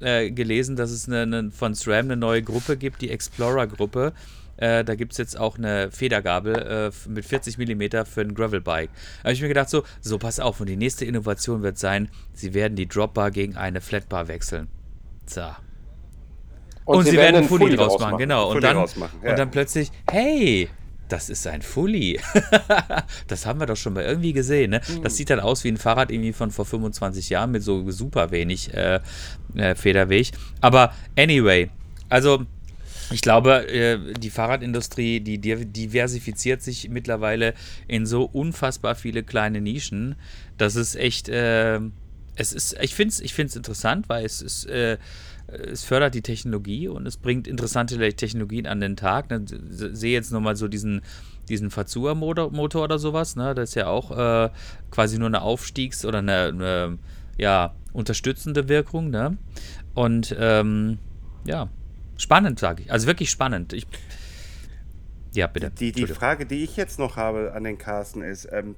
äh, gelesen, dass es eine, eine, von SRAM eine neue Gruppe gibt, die Explorer-Gruppe. Äh, da gibt es jetzt auch eine Federgabel äh, mit 40 mm für ein Gravelbike. Da habe ich mir gedacht, so, so pass auf. Und die nächste Innovation wird sein, sie werden die Dropbar gegen eine Flatbar wechseln. So. Und, und sie, sie, werden einen Fully, Fully draus machen, genau. Und dann, ja. und dann plötzlich, hey, das ist ein Fully. [laughs] das haben wir doch schon mal irgendwie gesehen. Ne? Das sieht dann aus wie ein Fahrrad irgendwie von vor 25 Jahren mit so super wenig äh, äh, Federweg. Aber anyway, also ich glaube, äh, die Fahrradindustrie, die diversifiziert sich mittlerweile in so unfassbar viele kleine Nischen, dass es echt, äh, es ist, ich finde es ich find's interessant, weil es ist, äh, es fördert die Technologie und es bringt interessante Technologien an den Tag. Ich sehe jetzt nochmal so diesen, diesen Fazua-Motor oder sowas, ne? Das ist ja auch äh, quasi nur eine Aufstiegs- oder eine, eine, ja, unterstützende Wirkung, ne? Und ähm, ja, Spannend, sage ich. Also wirklich spannend. Ich, ja, bitte. Die, die Frage, die ich jetzt noch habe an den Carsten ist, ähm,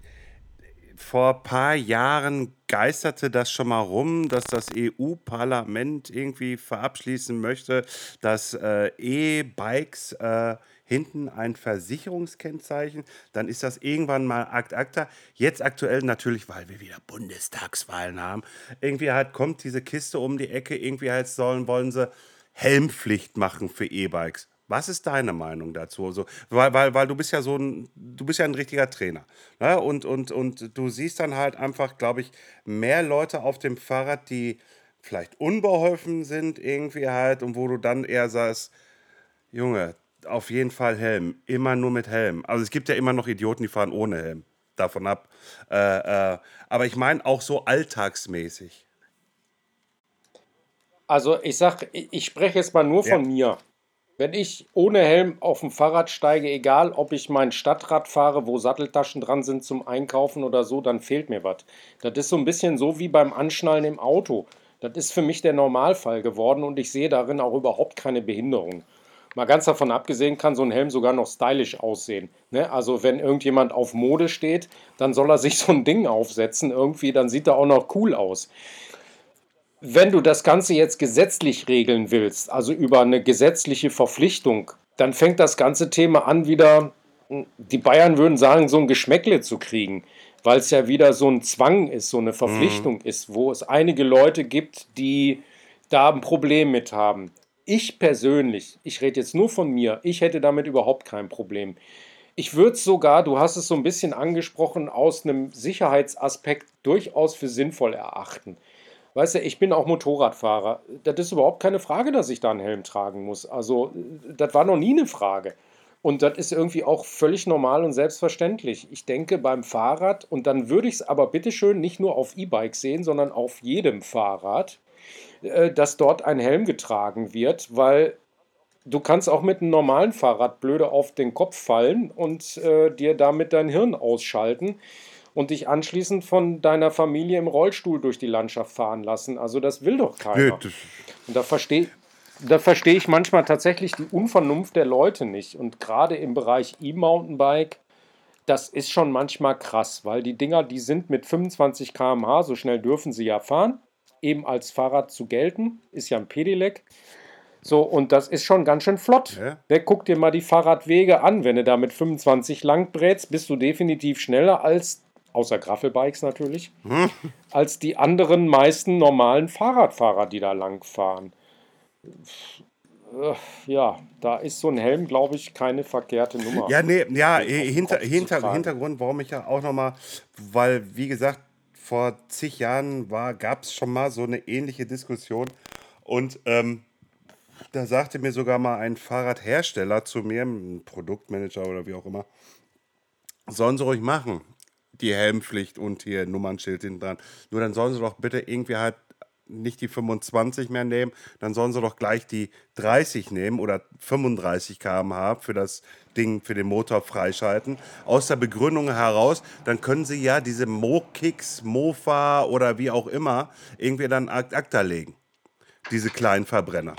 vor ein paar Jahren geisterte das schon mal rum, dass das EU-Parlament irgendwie verabschließen möchte, dass äh, E-Bikes äh, hinten ein Versicherungskennzeichen, dann ist das irgendwann mal Akt Akta. Jetzt aktuell natürlich, weil wir wieder Bundestagswahlen haben, irgendwie halt kommt diese Kiste um die Ecke, irgendwie halt sollen, wollen sie Helmpflicht machen für E-Bikes. Was ist deine Meinung dazu? Also, weil, weil, weil du bist ja so ein, du bist ja ein richtiger Trainer. Ne? Und, und, und du siehst dann halt einfach, glaube ich, mehr Leute auf dem Fahrrad, die vielleicht unbeholfen sind, irgendwie halt, und wo du dann eher sagst, Junge, auf jeden Fall Helm. Immer nur mit Helm. Also es gibt ja immer noch Idioten, die fahren ohne Helm. Davon ab. Äh, äh, aber ich meine auch so alltagsmäßig. Also ich sag, ich spreche jetzt mal nur von mir. Wenn ich ohne Helm auf dem Fahrrad steige, egal ob ich mein Stadtrad fahre, wo Satteltaschen dran sind zum Einkaufen oder so, dann fehlt mir was. Das ist so ein bisschen so wie beim Anschnallen im Auto. Das ist für mich der Normalfall geworden und ich sehe darin auch überhaupt keine Behinderung. Mal ganz davon abgesehen kann so ein Helm sogar noch stylisch aussehen. Ne? Also wenn irgendjemand auf Mode steht, dann soll er sich so ein Ding aufsetzen irgendwie, dann sieht er auch noch cool aus wenn du das Ganze jetzt gesetzlich regeln willst, also über eine gesetzliche Verpflichtung, dann fängt das ganze Thema an, wieder, die Bayern würden sagen, so ein Geschmäckle zu kriegen. weil es ja wieder so ein Zwang ist, so eine Verpflichtung ist, wo es einige Leute gibt, die da ein Problem mit haben. Ich persönlich, ich rede jetzt nur von mir, ich hätte damit überhaupt kein Problem. Ich würde es sogar, du hast es so ein bisschen angesprochen, aus einem Sicherheitsaspekt durchaus für sinnvoll erachten. Weißt du, ich bin auch Motorradfahrer. Das ist überhaupt keine Frage, dass ich da einen Helm tragen muss. Also, das war noch nie eine Frage. Und das ist irgendwie auch völlig normal und selbstverständlich. Ich denke beim Fahrrad, und dann würde ich es aber bitteschön nicht nur auf E-Bike sehen, sondern auf jedem Fahrrad, äh, dass dort ein Helm getragen wird, weil du kannst auch mit einem normalen Fahrrad blöde auf den Kopf fallen und äh, dir damit dein Hirn ausschalten und dich anschließend von deiner Familie im Rollstuhl durch die Landschaft fahren lassen. Also das will doch keiner. Und da verstehe da verstehe ich manchmal tatsächlich die Unvernunft der Leute nicht. Und gerade im Bereich E-Mountainbike, das ist schon manchmal krass, weil die Dinger, die sind mit 25 km/h, so schnell dürfen sie ja fahren, eben als Fahrrad zu gelten, ist ja ein Pedelec. So, und das ist schon ganz schön flott. Ja. Ne, guck dir mal die Fahrradwege an. Wenn du da mit 25 lang brätst, bist du definitiv schneller als, außer Graffelbikes natürlich, als die anderen meisten normalen Fahrradfahrer, die da lang fahren. Äh, Ja, da ist so ein Helm, glaube ich, keine verkehrte Nummer. Ja, nee, ja, den hinter, hinter. Hintergrund, warum ich ja auch nochmal, weil, wie gesagt, vor zig Jahren gab es schon mal so eine ähnliche Diskussion und ähm, da sagte mir sogar mal ein Fahrradhersteller zu mir, ein Produktmanager oder wie auch immer, sollen sie ruhig machen, die Helmpflicht und hier Nummernschild hinten dran. Nur dann sollen sie doch bitte irgendwie halt nicht die 25 mehr nehmen, dann sollen sie doch gleich die 30 nehmen oder 35 km/h für das Ding, für den Motor freischalten. Aus der Begründung heraus, dann können sie ja diese Mo-Kicks, Mofa oder wie auch immer irgendwie dann ad acta legen. Diese kleinen Verbrenner.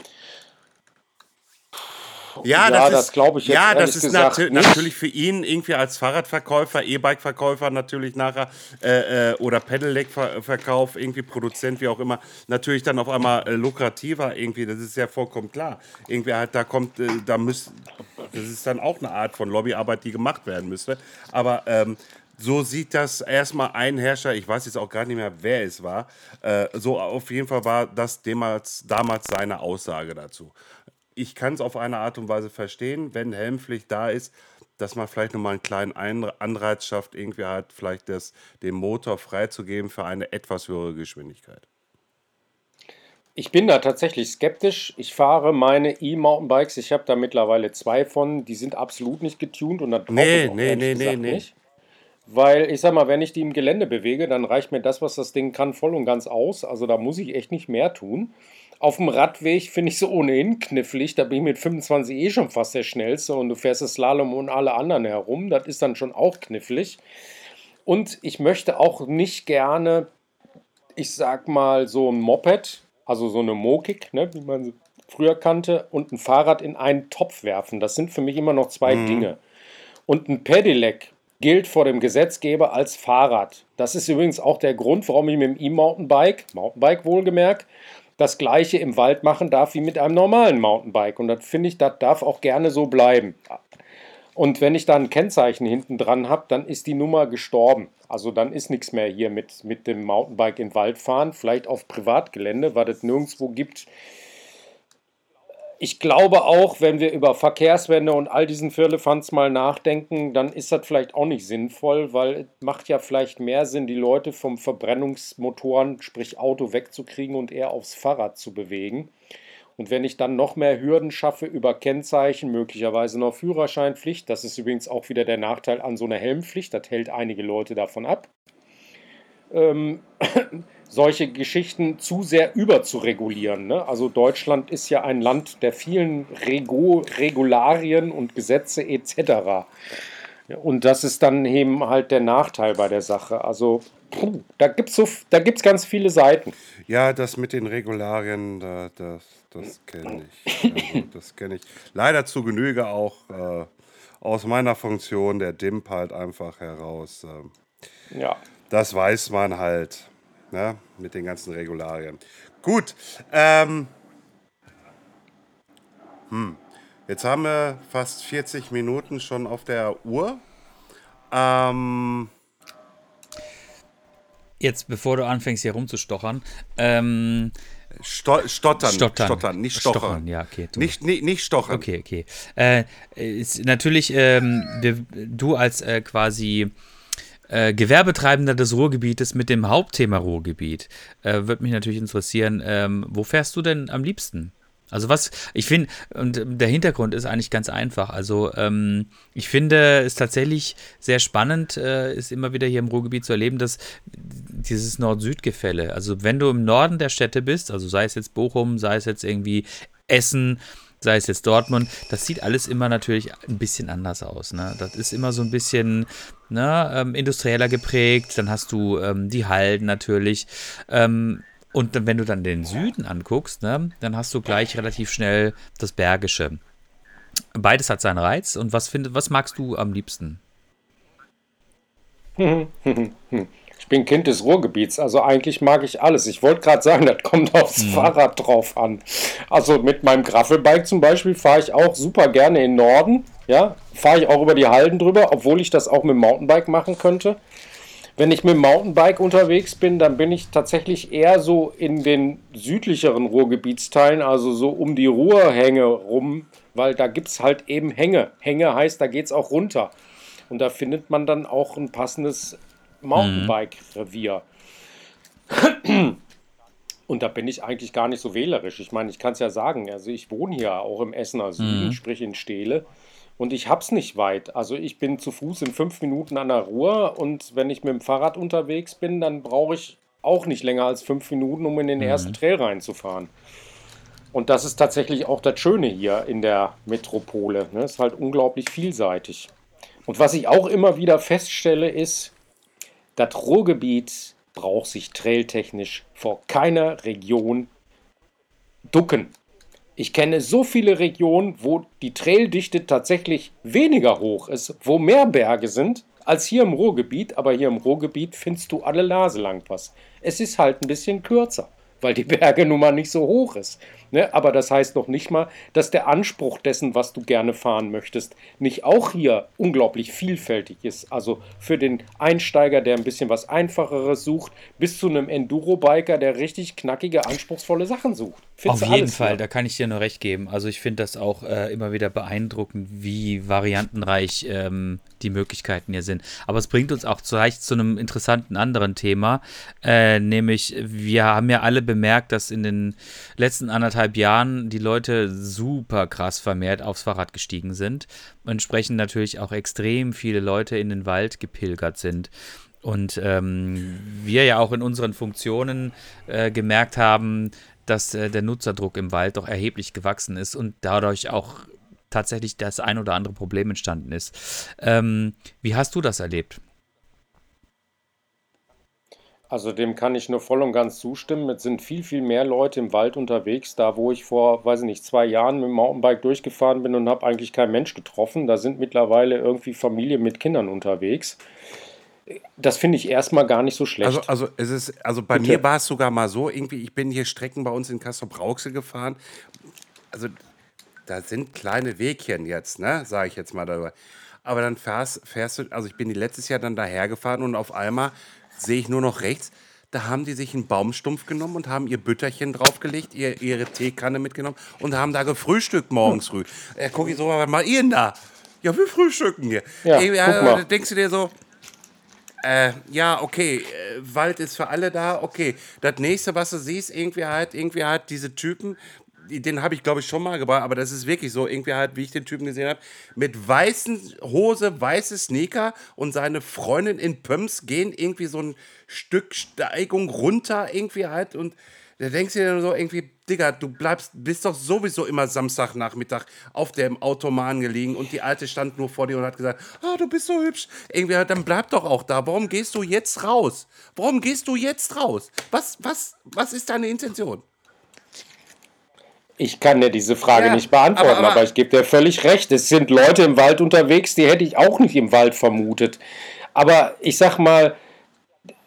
Ja, Ja, das, das ist, glaube ich jetzt Ja, das ist gesagt nicht. natürlich für ihn irgendwie als Fahrradverkäufer, E-Bike-Verkäufer natürlich nachher äh, äh, oder Pedelec-Verkauf, irgendwie Produzent, wie auch immer, natürlich dann auf einmal äh, lukrativer irgendwie. Das ist ja vollkommen klar. Irgendwie halt, da kommt, äh, da müsst, das ist dann auch eine Art von Lobbyarbeit, die gemacht werden müsste. Aber ähm, so sieht das erstmal ein Herrscher, ich weiß jetzt auch gar nicht mehr, wer es war. Äh, so auf jeden Fall war das damals, damals seine Aussage dazu. Ich kann es auf eine Art und Weise verstehen, wenn Helmpflicht da ist, dass man vielleicht nochmal einen kleinen Ein- Anreiz schafft, irgendwie halt vielleicht das, den Motor freizugeben für eine etwas höhere Geschwindigkeit. Ich bin da tatsächlich skeptisch. Ich fahre meine E-Mountainbikes, ich habe da mittlerweile zwei von, die sind absolut nicht getuned und brauche Nee, ich auch nee, nee, nee, nee. nicht. Weil ich sag mal, wenn ich die im Gelände bewege, dann reicht mir das, was das Ding kann, voll und ganz aus. Also da muss ich echt nicht mehr tun. Auf dem Radweg finde ich so ohnehin knifflig. Da bin ich mit 25 eh schon fast der Schnellste und du fährst das Slalom und alle anderen herum. Das ist dann schon auch knifflig. Und ich möchte auch nicht gerne, ich sag mal, so ein Moped, also so eine Mokik, ne, wie man sie früher kannte, und ein Fahrrad in einen Topf werfen. Das sind für mich immer noch zwei Dinge. Und ein Pedelec gilt vor dem Gesetzgeber als Fahrrad. Das ist übrigens auch der Grund, warum ich mit dem E-Mountainbike, Mountainbike wohlgemerkt, das gleiche im Wald machen darf wie mit einem normalen Mountainbike. Und das finde ich, das darf auch gerne so bleiben. Und wenn ich da ein Kennzeichen hinten dran habe, dann ist die Nummer gestorben. Also dann ist nichts mehr hier mit, mit dem Mountainbike in den Wald fahren, vielleicht auf Privatgelände, weil es nirgendwo gibt. Ich glaube auch, wenn wir über Verkehrswende und all diesen Firlefanz mal nachdenken, dann ist das vielleicht auch nicht sinnvoll, weil es macht ja vielleicht mehr Sinn, die Leute vom Verbrennungsmotoren, sprich Auto, wegzukriegen und eher aufs Fahrrad zu bewegen. Und wenn ich dann noch mehr Hürden schaffe über Kennzeichen, möglicherweise noch Führerscheinpflicht, das ist übrigens auch wieder der Nachteil an so einer Helmpflicht, das hält einige Leute davon ab, ähm, solche Geschichten zu sehr überzuregulieren. Ne? Also Deutschland ist ja ein Land der vielen Rego Regularien und Gesetze etc. Und das ist dann eben halt der Nachteil bei der Sache. Also puh, da gibt es so, da gibt's ganz viele Seiten. Ja, das mit den Regularien, da, das, das kenne ich. Also, das kenne ich leider zu Genüge auch äh, aus meiner Funktion, der DIMP halt einfach heraus. ähm, Ja. Das weiß man halt, ne? mit den ganzen Regularien. Gut, ähm, hm. jetzt haben wir fast 40 Minuten schon auf der Uhr. Ähm, Jetzt, bevor du anfängst, hier rumzustochern, ähm, Sto stottern, Stottern. stottern, nicht stochern. Stochern, ja, okay. Nicht, nicht, nicht stochern. Okay, okay. Äh, ist natürlich, ähm, du als äh, quasi äh, Gewerbetreibender des Ruhrgebietes mit dem Hauptthema Ruhrgebiet, äh, würde mich natürlich interessieren, ähm, wo fährst du denn am liebsten? Also was, ich finde, und der Hintergrund ist eigentlich ganz einfach. Also ähm, ich finde es tatsächlich sehr spannend, äh, ist immer wieder hier im Ruhrgebiet zu erleben, dass dieses Nord-Süd-Gefälle, also wenn du im Norden der Städte bist, also sei es jetzt Bochum, sei es jetzt irgendwie Essen, sei es jetzt Dortmund, das sieht alles immer natürlich ein bisschen anders aus. Ne? Das ist immer so ein bisschen ne, ähm, industrieller geprägt, dann hast du ähm, die Hallen natürlich. Ähm, und dann, wenn du dann den Süden anguckst, ne, dann hast du gleich relativ schnell das Bergische. Beides hat seinen Reiz. Und was, find, was magst du am liebsten? [laughs] Bin Kind des Ruhrgebiets, also eigentlich mag ich alles. Ich wollte gerade sagen, [laughs] das kommt aufs Fahrrad drauf an. Also mit meinem Graffelbike zum Beispiel fahre ich auch super gerne in den Norden. Ja, fahre ich auch über die Halden drüber, obwohl ich das auch mit dem Mountainbike machen könnte. Wenn ich mit dem Mountainbike unterwegs bin, dann bin ich tatsächlich eher so in den südlicheren Ruhrgebietsteilen, also so um die Ruhrhänge rum, weil da gibt es halt eben Hänge. Hänge heißt, da geht es auch runter. Und da findet man dann auch ein passendes Mountainbike-Revier. [clears throat] Und da bin ich eigentlich gar nicht so wählerisch. Ich meine, ich kann es ja sagen, also ich wohne hier auch im Essener Süden, sprich in Steele. Und ich hab's nicht weit. Also ich bin zu Fuß in fünf Minuten an der Ruhr und wenn ich mit dem Fahrrad unterwegs bin, dann brauche ich auch nicht länger als fünf Minuten, um in den ersten Trail reinzufahren. Und das ist tatsächlich auch das Schöne hier in der Metropole. Ne? Ist halt unglaublich vielseitig. Und was ich auch immer wieder feststelle, ist, das Ruhrgebiet braucht sich trailtechnisch vor keiner Region ducken. Ich kenne so viele Regionen, wo die Traildichte tatsächlich weniger hoch ist, wo mehr Berge sind als hier im Ruhrgebiet. Aber hier im Ruhrgebiet findest du alle Nase lang was. Es ist halt ein bisschen kürzer, weil die Berge nun mal nicht so hoch ist. Ne? Aber das heißt noch nicht mal, dass der Anspruch dessen, was du gerne fahren möchtest, nicht auch hier unglaublich vielfältig ist. Also für den Einsteiger, der ein bisschen was Einfacheres sucht, bis zu einem Enduro-Biker, der richtig knackige, anspruchsvolle Sachen sucht. Findest Auf jeden Fall, hier. da kann ich dir nur recht geben. Also ich finde das auch äh, immer wieder beeindruckend, wie variantenreich ähm, die Möglichkeiten hier sind. Aber es bringt uns auch vielleicht zu einem interessanten anderen Thema, äh, nämlich wir haben ja alle bemerkt, dass in den letzten anderthalb Jahren die Leute super krass vermehrt aufs Fahrrad gestiegen sind. Entsprechend natürlich auch extrem viele Leute in den Wald gepilgert sind. Und ähm, wir ja auch in unseren Funktionen äh, gemerkt haben, dass äh, der Nutzerdruck im Wald doch erheblich gewachsen ist und dadurch auch tatsächlich das ein oder andere Problem entstanden ist. Ähm, wie hast du das erlebt? Also dem kann ich nur voll und ganz zustimmen. Es sind viel, viel mehr Leute im Wald unterwegs. Da, wo ich vor, weiß ich nicht, zwei Jahren mit dem Mountainbike durchgefahren bin und habe eigentlich keinen Mensch getroffen, da sind mittlerweile irgendwie Familien mit Kindern unterwegs. Das finde ich erstmal gar nicht so schlecht. Also, also, es ist, also bei Bitte. mir war es sogar mal so, irgendwie, ich bin hier Strecken bei uns in Kassel-Brauxel gefahren. Also, da sind kleine Wegchen jetzt, ne, sage ich jetzt mal darüber. Aber dann fährst, fährst du, also ich bin letztes Jahr dann daher gefahren und auf einmal sehe ich nur noch rechts, da haben die sich einen Baumstumpf genommen und haben ihr Bütterchen draufgelegt, ihr, ihre Teekanne mitgenommen und haben da gefrühstückt morgens früh. Äh, guck ich so, was macht ihr denn da? Ja, wir frühstücken hier. Ja, Ey, mal. da denkst du dir so, äh, ja, okay, äh, Wald ist für alle da, okay. Das nächste, was du siehst, irgendwie halt, irgendwie halt diese Typen, den habe ich glaube ich schon mal gebracht, aber das ist wirklich so, irgendwie halt, wie ich den Typen gesehen habe, mit weißen Hose, weiße Sneaker und seine Freundin in Pumps gehen irgendwie so ein Stück Steigung runter, irgendwie halt und da denkst du dir so irgendwie, Digga, du bleibst, bist doch sowieso immer Samstagnachmittag auf dem Automan gelegen und die Alte stand nur vor dir und hat gesagt, ah, du bist so hübsch. Irgendwie, halt, dann bleib doch auch da. Warum gehst du jetzt raus? Warum gehst du jetzt raus? Was, was, was ist deine Intention? Ich kann dir diese Frage Ja, nicht beantworten, aber- aber, aber- ich gebe dir völlig recht. Es sind Leute im Wald unterwegs, die hätte ich auch nicht im Wald vermutet. Aber ich sag mal,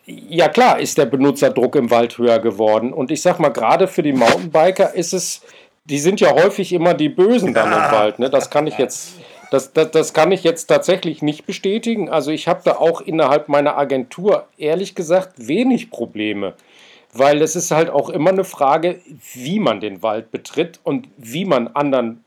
ja klar ist der Benutzerdruck im Wald höher geworden. Und ich sag mal, gerade für die Mountainbiker ist es, die sind ja häufig immer die Bösen dann im Wald. Ne? Das kann ich jetzt Das, das, das kann ich jetzt tatsächlich nicht bestätigen. Also ich habe da auch innerhalb meiner Agentur ehrlich gesagt wenig Probleme. Weil es ist halt auch immer eine Frage, wie man den Wald betritt und wie man anderen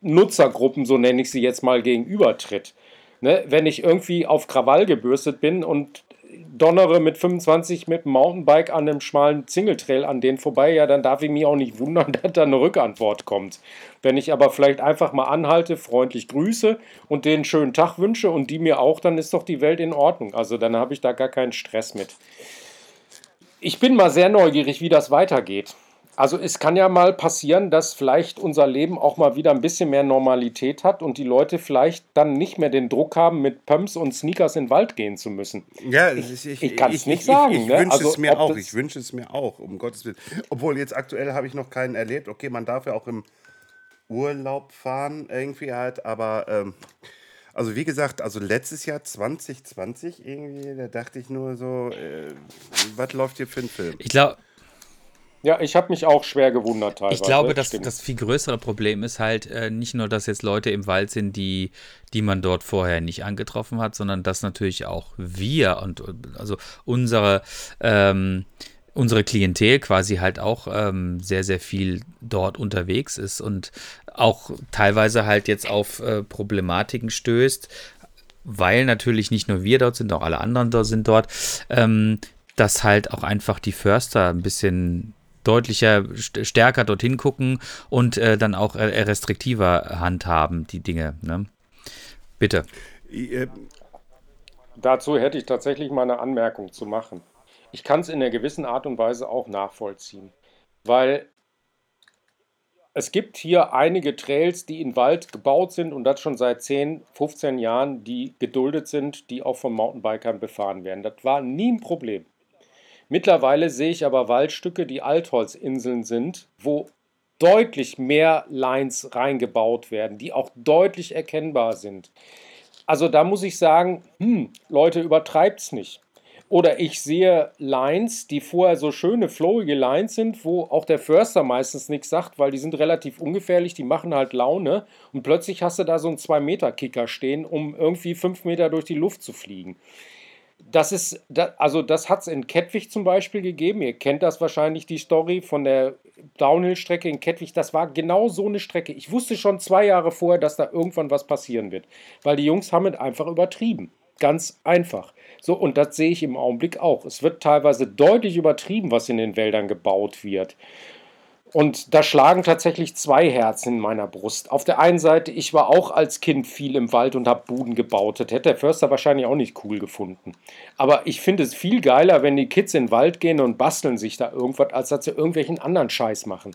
Nutzergruppen, so nenne ich sie jetzt mal, gegenübertritt. Ne? Wenn ich irgendwie auf Krawall gebürstet bin und donnere mit 25 mit dem Mountainbike an einem schmalen Singletrail an denen vorbei, ja, dann darf ich mich auch nicht wundern, [laughs] dass da eine Rückantwort kommt. Wenn ich aber vielleicht einfach mal anhalte, freundlich grüße und denen einen schönen Tag wünsche und die mir auch, dann ist doch die Welt in Ordnung. Also dann habe ich da gar keinen Stress mit. Ich bin mal sehr neugierig, wie das weitergeht. Also es kann ja mal passieren, dass vielleicht unser Leben auch mal wieder ein bisschen mehr Normalität hat und die Leute vielleicht dann nicht mehr den Druck haben, mit Pumps und Sneakers in den Wald gehen zu müssen. Ja, ich, ich, ich kann es nicht sagen. Ich, ich, ne? wünsche also, es mir auch. Ich wünsche es mir auch, um Gottes Willen. Obwohl jetzt aktuell habe ich noch keinen erlebt. Okay, man darf ja auch im Urlaub fahren irgendwie halt, aber ähm, also wie gesagt, also letztes Jahr 2020 irgendwie, da dachte ich nur so, äh, was läuft hier für ein Film? Ich glaube ja, ich habe mich auch schwer gewundert teilweise. Ich glaube, dass das viel größere Problem ist halt äh, nicht nur, dass jetzt Leute im Wald sind, die, die man dort vorher nicht angetroffen hat, sondern dass natürlich auch wir und also unsere ähm, unsere Klientel quasi halt auch ähm, sehr, sehr viel dort unterwegs ist und auch teilweise halt jetzt auf äh, Problematiken stößt, weil natürlich nicht nur wir dort sind, auch alle anderen dort sind dort, ähm, dass halt auch einfach die Förster ein bisschen deutlicher, stärker dorthin gucken und äh, dann auch äh, restriktiver handhaben, die Dinge. Ne? Bitte. Äh, Dazu hätte ich tatsächlich mal eine Anmerkung zu machen. Ich kann es in einer gewissen Art und Weise auch nachvollziehen, weil es gibt hier einige Trails, die in Wald gebaut sind und das schon seit 10, 15 Jahren, die geduldet sind, die auch von Mountainbikern befahren werden. Das war nie ein Problem. Mittlerweile sehe ich aber Waldstücke, die Altholzinseln sind, wo deutlich mehr Lines reingebaut werden, die auch deutlich erkennbar sind. Also da muss ich sagen, hm, Leute, übertreibt's nicht. Oder ich sehe Lines, die vorher so schöne, flowige Lines sind, wo auch der Förster meistens nichts sagt, weil die sind relativ ungefährlich, die machen halt Laune. Und plötzlich hast du da so einen 2-Meter-Kicker stehen, um irgendwie 5 Meter durch die Luft zu fliegen das ist, also das hat es in Kettwig zum Beispiel gegeben. Ihr kennt das wahrscheinlich, die Story von der Downhill-Strecke in Kettwig. Das war genau so eine Strecke. Ich wusste schon zwei Jahre vorher, dass da irgendwann was passieren wird. Weil die Jungs haben es einfach übertrieben. Ganz einfach. So, und das sehe ich im Augenblick auch. Es wird teilweise deutlich übertrieben, was in den Wäldern gebaut wird. Und da schlagen tatsächlich zwei Herzen in meiner Brust. Auf der einen Seite, ich war auch als Kind viel im Wald und habe Buden gebaut. Das hätte der Förster wahrscheinlich auch nicht cool gefunden. Aber ich finde es viel geiler, wenn die Kids in den Wald gehen und basteln sich da irgendwas, als dass sie irgendwelchen anderen Scheiß machen.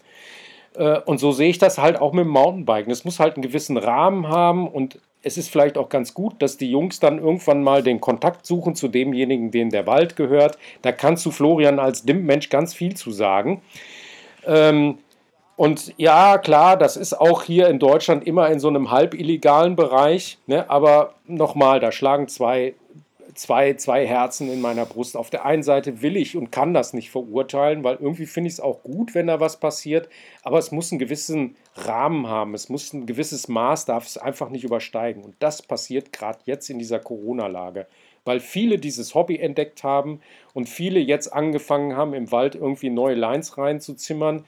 Äh, und so sehe ich das halt auch mit dem Mountainbiken. Es muss halt einen gewissen Rahmen haben und es ist vielleicht auch ganz gut, dass die Jungs dann irgendwann mal den Kontakt suchen zu demjenigen, dem der Wald gehört. Da kannst du Florian als Dimmmensch ganz viel zu sagen. Ähm, und ja, klar, das ist auch hier in Deutschland immer in so einem halb illegalen Bereich. Ne? Aber nochmal, da schlagen zwei, zwei, zwei Herzen in meiner Brust. Auf der einen Seite will ich und kann das nicht verurteilen, weil irgendwie finde ich es auch gut, wenn da was passiert. Aber es muss einen gewissen Rahmen haben. Es muss ein gewisses Maß, darf es einfach nicht übersteigen. Und das passiert gerade jetzt in dieser Corona-Lage weil viele dieses Hobby entdeckt haben und viele jetzt angefangen haben, im Wald irgendwie neue Lines reinzuzimmern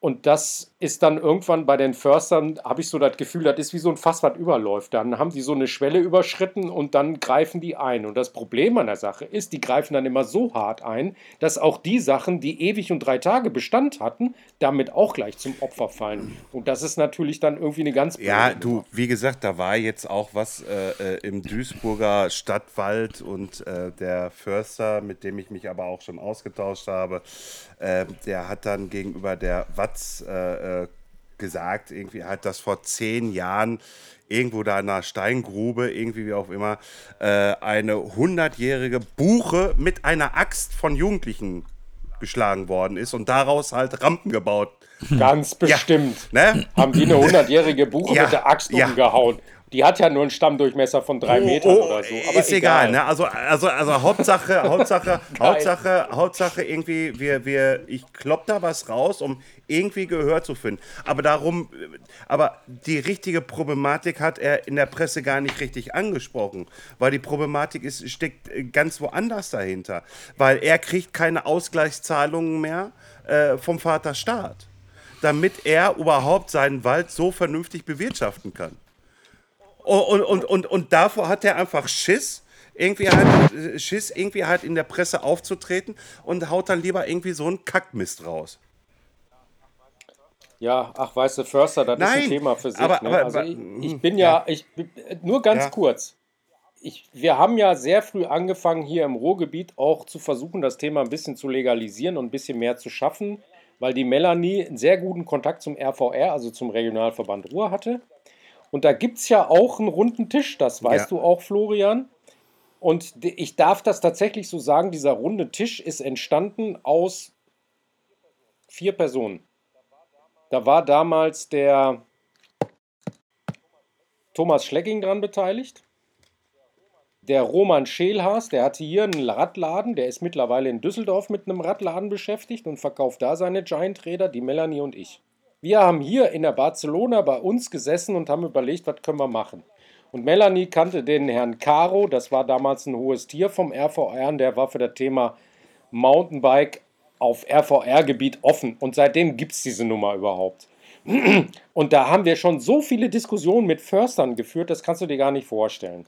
und das ist dann irgendwann bei den Förstern, habe ich so das Gefühl, das ist wie so ein Fass, was überläuft. Dann haben die so eine Schwelle überschritten und dann greifen die ein. Und das Problem an der Sache ist, die greifen dann immer so hart ein, dass auch die Sachen, die ewig und drei Tage Bestand hatten, damit auch gleich zum Opfer fallen. Und das ist natürlich dann irgendwie eine ganz Ja, du, wie gesagt, da war jetzt auch was äh, äh, im Duisburger Stadtwald und äh, der Förster, mit dem ich mich aber auch schon ausgetauscht habe, äh, der hat dann gegenüber der Watt Satz äh, äh, gesagt, irgendwie hat das vor zehn Jahren irgendwo da in einer Steingrube, irgendwie wie auch immer, äh, eine hundertjährige Buche mit einer Axt von Jugendlichen geschlagen worden ist und daraus halt Rampen gebaut. Ganz bestimmt. Ja, ne? Haben die eine [laughs] hundertjährige Buche ja, mit der Axt ja. umgehauen. Die hat ja nur einen Stammdurchmesser von drei Metern Oh, oder so. Aber ist egal, ne? Also, also, also Hauptsache, [laughs] Hauptsache, Hauptsache, Hauptsache irgendwie, wir, wir, ich klopp da was raus, um irgendwie Gehör zu finden. Aber darum, aber die richtige Problematik hat er in der Presse gar nicht richtig angesprochen, weil die Problematik ist, steckt ganz woanders dahinter, weil er kriegt keine Ausgleichszahlungen mehr äh, vom Vaterstaat, damit er überhaupt seinen Wald so vernünftig bewirtschaften kann. Und, und, und, und davor hat er einfach Schiss, irgendwie halt äh, Schiss, irgendwie halt in der Presse aufzutreten und haut dann lieber irgendwie so einen Kackmist raus. Ja, ach, weißt du, Förster, das ist Nein, ein Thema für sich. aber- ne? aber- also ich, ich bin ja, ich nur ganz Ja. kurz. Ich, wir haben ja sehr früh angefangen, hier im Ruhrgebiet auch zu versuchen, das Thema ein bisschen zu legalisieren und ein bisschen mehr zu schaffen, weil die Melanie einen sehr guten Kontakt zum RVR, also zum Regionalverband Ruhr hatte. Und da gibt es ja auch einen runden Tisch, das weißt Ja. du auch, Florian. Und ich darf das tatsächlich so sagen, dieser runde Tisch ist entstanden aus vier Personen. Da war damals der Thomas Schlecking dran beteiligt. Der Roman Scheelhaas, der hatte hier einen Radladen, der ist mittlerweile in Düsseldorf mit einem Radladen beschäftigt und verkauft da seine Giant-Räder, die Melanie und ich. Wir haben hier in der Barcelona bei uns gesessen und haben überlegt, was können wir machen. Und Melanie kannte den Herrn Caro, das war damals ein hohes Tier vom RVR, und der war für das Thema Mountainbike auf RVR-Gebiet offen. Und seitdem gibt es diese Nummer überhaupt. [clears throat] Und da haben wir schon so viele Diskussionen mit Förstern geführt, das kannst du dir gar nicht vorstellen.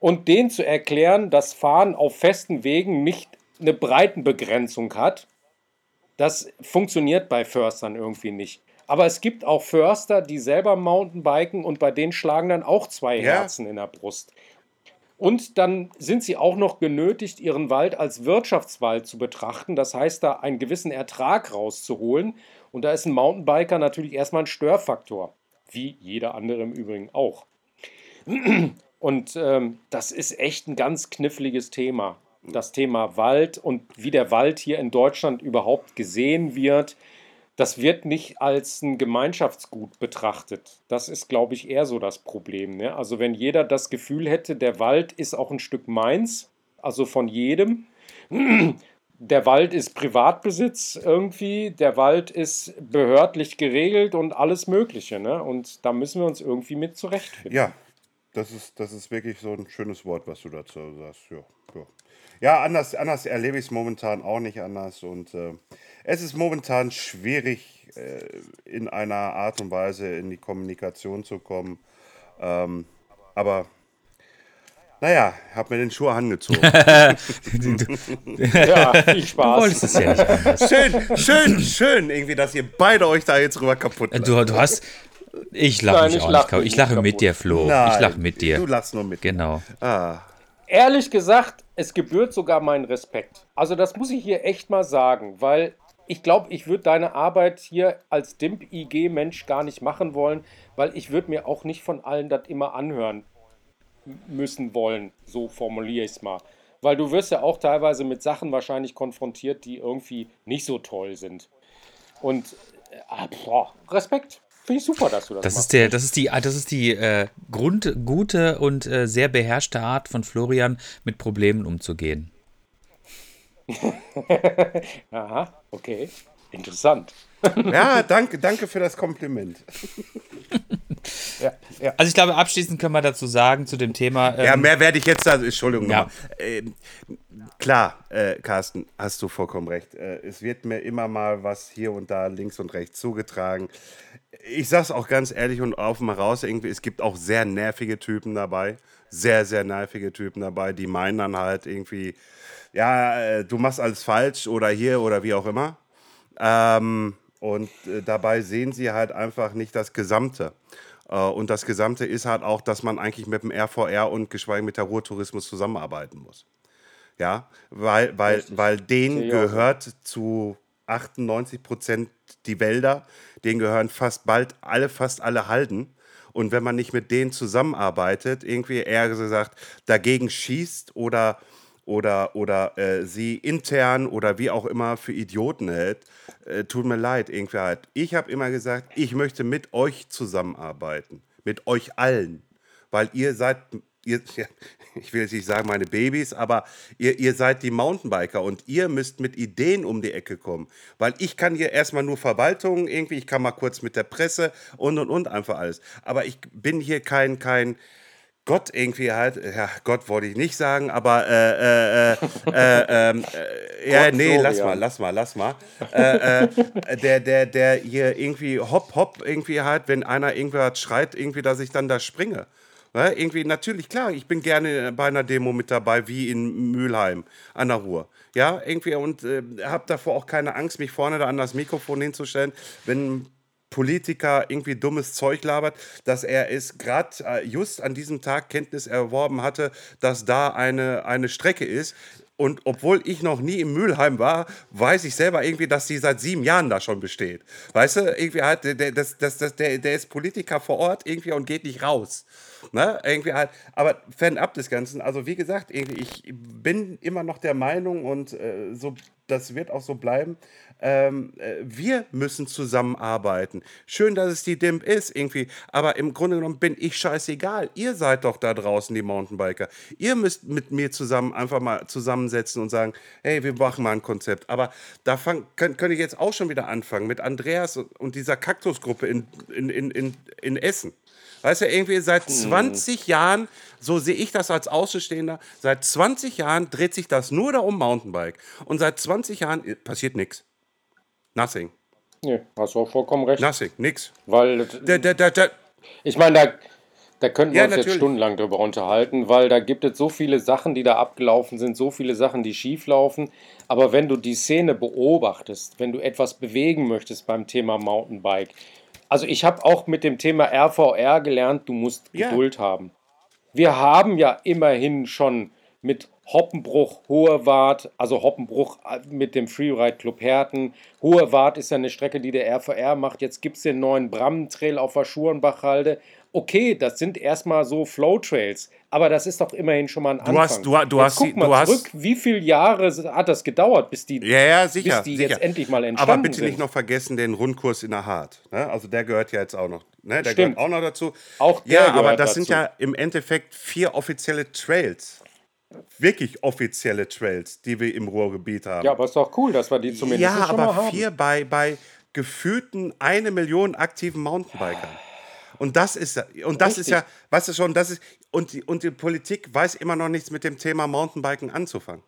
Und denen zu erklären, dass Fahren auf festen Wegen nicht eine Breitenbegrenzung hat, das funktioniert bei Förstern irgendwie nicht. Aber es gibt auch Förster, die selber Mountainbiken und bei denen schlagen dann auch zwei Ja. Herzen in der Brust. Und dann sind sie auch noch genötigt, ihren Wald als Wirtschaftswald zu betrachten. Das heißt, da einen gewissen Ertrag rauszuholen. Und da ist ein Mountainbiker natürlich erstmal ein Störfaktor. Wie jeder andere im Übrigen auch. Und ähm, das ist echt ein ganz kniffliges Thema. Das Thema Wald und wie der Wald hier in Deutschland überhaupt gesehen wird, das wird nicht als ein Gemeinschaftsgut betrachtet. Das ist, glaube ich, eher so das Problem. Ne? Also wenn jeder das Gefühl hätte, der Wald ist auch ein Stück meins, also von jedem. Der Wald ist Privatbesitz irgendwie, der Wald ist behördlich geregelt und alles Mögliche. Ne? Und da müssen wir uns irgendwie mit zurechtfinden. Ja, das ist, das ist wirklich so ein schönes Wort, was du dazu sagst. Ja, ja. Ja anders, anders erlebe ich es momentan auch nicht anders. Und äh, es ist momentan schwierig, äh, in einer Art und Weise in die Kommunikation zu kommen. Ähm, aber naja, habe mir den Schuh angezogen. [laughs] Ja, viel Du Spaß. wolltest es ja nicht anders. schön, schön, schön, irgendwie, dass ihr beide euch da jetzt rüber kaputt lacht. Du, du hast. Ich lache mich ich auch lach nicht. kaputt. Ich lache mit dir, Flo. ich Nein, lache mit dir. Du lachst nur mit. Genau. Ah, Ehrlich gesagt, es gebührt sogar meinen Respekt. Also das muss ich hier echt mal sagen, weil ich glaube, ich würde deine Arbeit hier als DIMP-IG-Mensch gar nicht machen wollen, weil ich würde mir auch nicht von allen das immer anhören müssen wollen. So formuliere ich es mal. Weil du wirst ja auch teilweise mit Sachen wahrscheinlich konfrontiert, die irgendwie nicht so toll sind. Und äh, boah, Respekt. Finde ich super, dass du das, Das machst. ist, der, das ist die, das ist die äh, Grund, gute und äh, sehr beherrschte Art von Florian, mit Problemen umzugehen. [laughs] Aha, okay. Interessant. ja, danke, danke für das Kompliment. [laughs] Ja, ja. Also ich glaube, abschließend können wir dazu sagen, zu dem Thema. Ähm, Ja, mehr werde ich jetzt, also, Entschuldigung, Ja. Ähm, klar, äh, Carsten, hast du vollkommen recht. Äh, es wird mir immer mal was hier und da links und rechts zugetragen. Ich sag's auch ganz ehrlich und offen heraus, irgendwie, es gibt auch sehr nervige Typen dabei. Sehr, sehr nervige Typen dabei, die meinen dann halt irgendwie, ja, äh, du machst alles falsch oder hier oder wie auch immer. Ähm, und äh, dabei sehen sie halt einfach nicht das Gesamte. Äh, und das Gesamte ist halt auch, dass man eigentlich mit dem RVR und geschweige mit der Ruhrtourismus zusammenarbeiten muss. Ja, weil, weil, weil denen so. gehört zu 98 Prozent die Wälder, denen gehören fast bald alle, fast alle Halden. Und wenn man nicht mit denen zusammenarbeitet, irgendwie eher gesagt dagegen schießt oder, oder, oder äh, sie intern oder wie auch immer für Idioten hält, äh, tut mir leid, irgendwie halt. Ich habe immer gesagt, ich möchte mit euch zusammenarbeiten, mit euch allen. weil ihr seid, ihr, [laughs] ich will jetzt nicht sagen meine Babys, aber ihr, ihr seid die Mountainbiker und ihr müsst mit Ideen um die Ecke kommen. Weil ich kann hier erstmal nur Verwaltung irgendwie, ich kann mal kurz mit der Presse und und und einfach alles. Aber ich bin hier kein, kein, Gott irgendwie halt, ja, Gott wollte ich nicht sagen, aber äh, äh, äh, äh, ähm, äh ja, nee, lass mal, lass mal, lass mal. Äh, äh, der, der, der hier irgendwie hopp, hopp, irgendwie halt, wenn einer irgendwas schreit, irgendwie, dass ich dann da springe. Ja, irgendwie, natürlich, klar, ich bin gerne bei einer Demo mit dabei, wie in Mülheim an der Ruhr. Ja, irgendwie, und äh, habe davor auch keine Angst, mich vorne da an das Mikrofon hinzustellen, wenn ein Politiker irgendwie dummes Zeug labert, dass er es gerade äh, just an diesem Tag Kenntnis erworben hatte, dass da eine, eine Strecke ist. Und obwohl ich noch nie im Mülheim war, weiß ich selber irgendwie, dass die seit sieben Jahren da schon besteht. Weißt du, irgendwie halt, der, das, das, der, der ist Politiker vor Ort irgendwie und geht nicht raus. Ne? Irgendwie halt, aber fernab des Ganzen, also wie gesagt, irgendwie, ich bin immer noch der Meinung und äh, so, das wird auch so bleiben, ähm, äh, wir müssen zusammenarbeiten. Schön, dass es die DIMP ist, irgendwie, aber im Grunde genommen bin ich scheißegal. Ihr seid doch da draußen, die Mountainbiker. Ihr müsst mit mir zusammen einfach mal zusammensetzen und sagen, hey, wir machen mal ein Konzept. Aber da fang, könnt, könnte ich jetzt auch schon wieder anfangen mit Andreas und, und dieser Kaktusgruppe in, in, in, in, in Essen. Weißt du, irgendwie seit 20 Jahren, so sehe ich das als Außenstehender, seit 20 Jahren dreht sich das nur da um Mountainbike. Und seit 20 Jahren äh, passiert nichts. Nothing. Nee, hast du auch vollkommen recht. Nothing. Nix. Weil, der, der, der, ich meine, da, da könnten wir Ja, uns jetzt natürlich. stundenlang drüber unterhalten, weil da gibt es so viele Sachen, die da abgelaufen sind, so viele Sachen, die schief laufen. Aber wenn du die Szene beobachtest, wenn du etwas bewegen möchtest beim Thema Mountainbike, also ich habe auch mit dem Thema RVR gelernt, du musst Ja. Geduld haben. Wir haben ja immerhin schon mit Hoppenbruch, Hohewart, also Hoppenbruch äh, mit dem Freeride Club Herten. Hohewart ist ja eine Strecke, die der RVR macht. Jetzt gibt es den neuen Brammentrail auf der Schurenbachhalde. Okay, das sind erstmal so Flow-Trails, aber das ist doch immerhin schon mal ein Anfang. hast- du ha- du Jetzt hast guck mal du hast- zurück, wie viele Jahre hat das gedauert, bis die, ja, ja, sicher. bis die sicher. jetzt endlich mal entstanden Aber bitte sind. nicht noch vergessen den Rundkurs in der Hart. Ne? Also der gehört ja jetzt auch noch. Ne? Der Stimmt. gehört auch noch dazu. Auch der ja, aber das dazu. sind ja im Endeffekt vier offizielle Trails. Wirklich offizielle Trails, die wir im Ruhrgebiet haben. Ja, aber ist doch cool, dass wir die zumindest Ja, schon mal aber haben. vier bei, bei gefühlten eine Million aktiven Mountainbikern. Und das ist und das ist Richtig. ja, weißt du schon, das ist, und die, und die Politik weiß immer noch nichts mit dem Thema Mountainbiken anzufangen.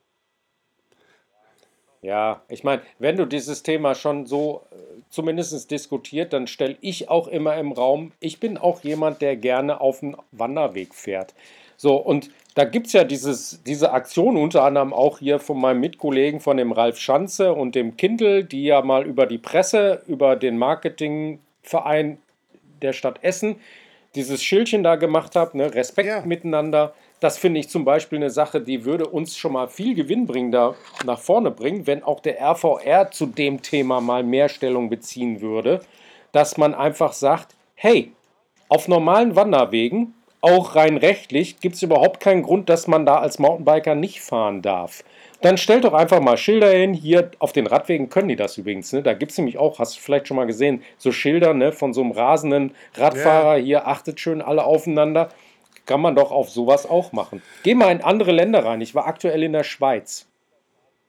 Ja, ich meine, wenn du dieses Thema schon so äh, zumindest diskutiert, dann stelle ich auch immer im Raum, ich bin auch jemand, der gerne auf den Wanderweg fährt. So, und da gibt es ja dieses, diese Aktion unter anderem auch hier von meinem Mitkollegen, von dem Ralf Schanze und dem Kindl, die ja mal über die Presse, über den Marketingverein der Stadt Essen dieses Schildchen da gemacht habe, ne? Respekt Ja. miteinander. Das finde ich zum Beispiel eine Sache, die würde uns schon mal viel Gewinn bringen, da nach vorne bringen, wenn auch der RVR zu dem Thema mal mehr Stellung beziehen würde, dass man einfach sagt, hey, auf normalen Wanderwegen, auch rein rechtlich, gibt es überhaupt keinen Grund, dass man da als Mountainbiker nicht fahren darf. Dann stellt doch einfach mal Schilder hin. Hier auf den Radwegen können die das übrigens. Ne? Da gibt es nämlich auch, hast du vielleicht schon mal gesehen, so Schilder ne, von so einem rasenden Radfahrer. Hier achtet schön alle aufeinander. Kann man doch auf sowas auch machen. Geh mal in andere Länder rein. Ich war aktuell in der Schweiz.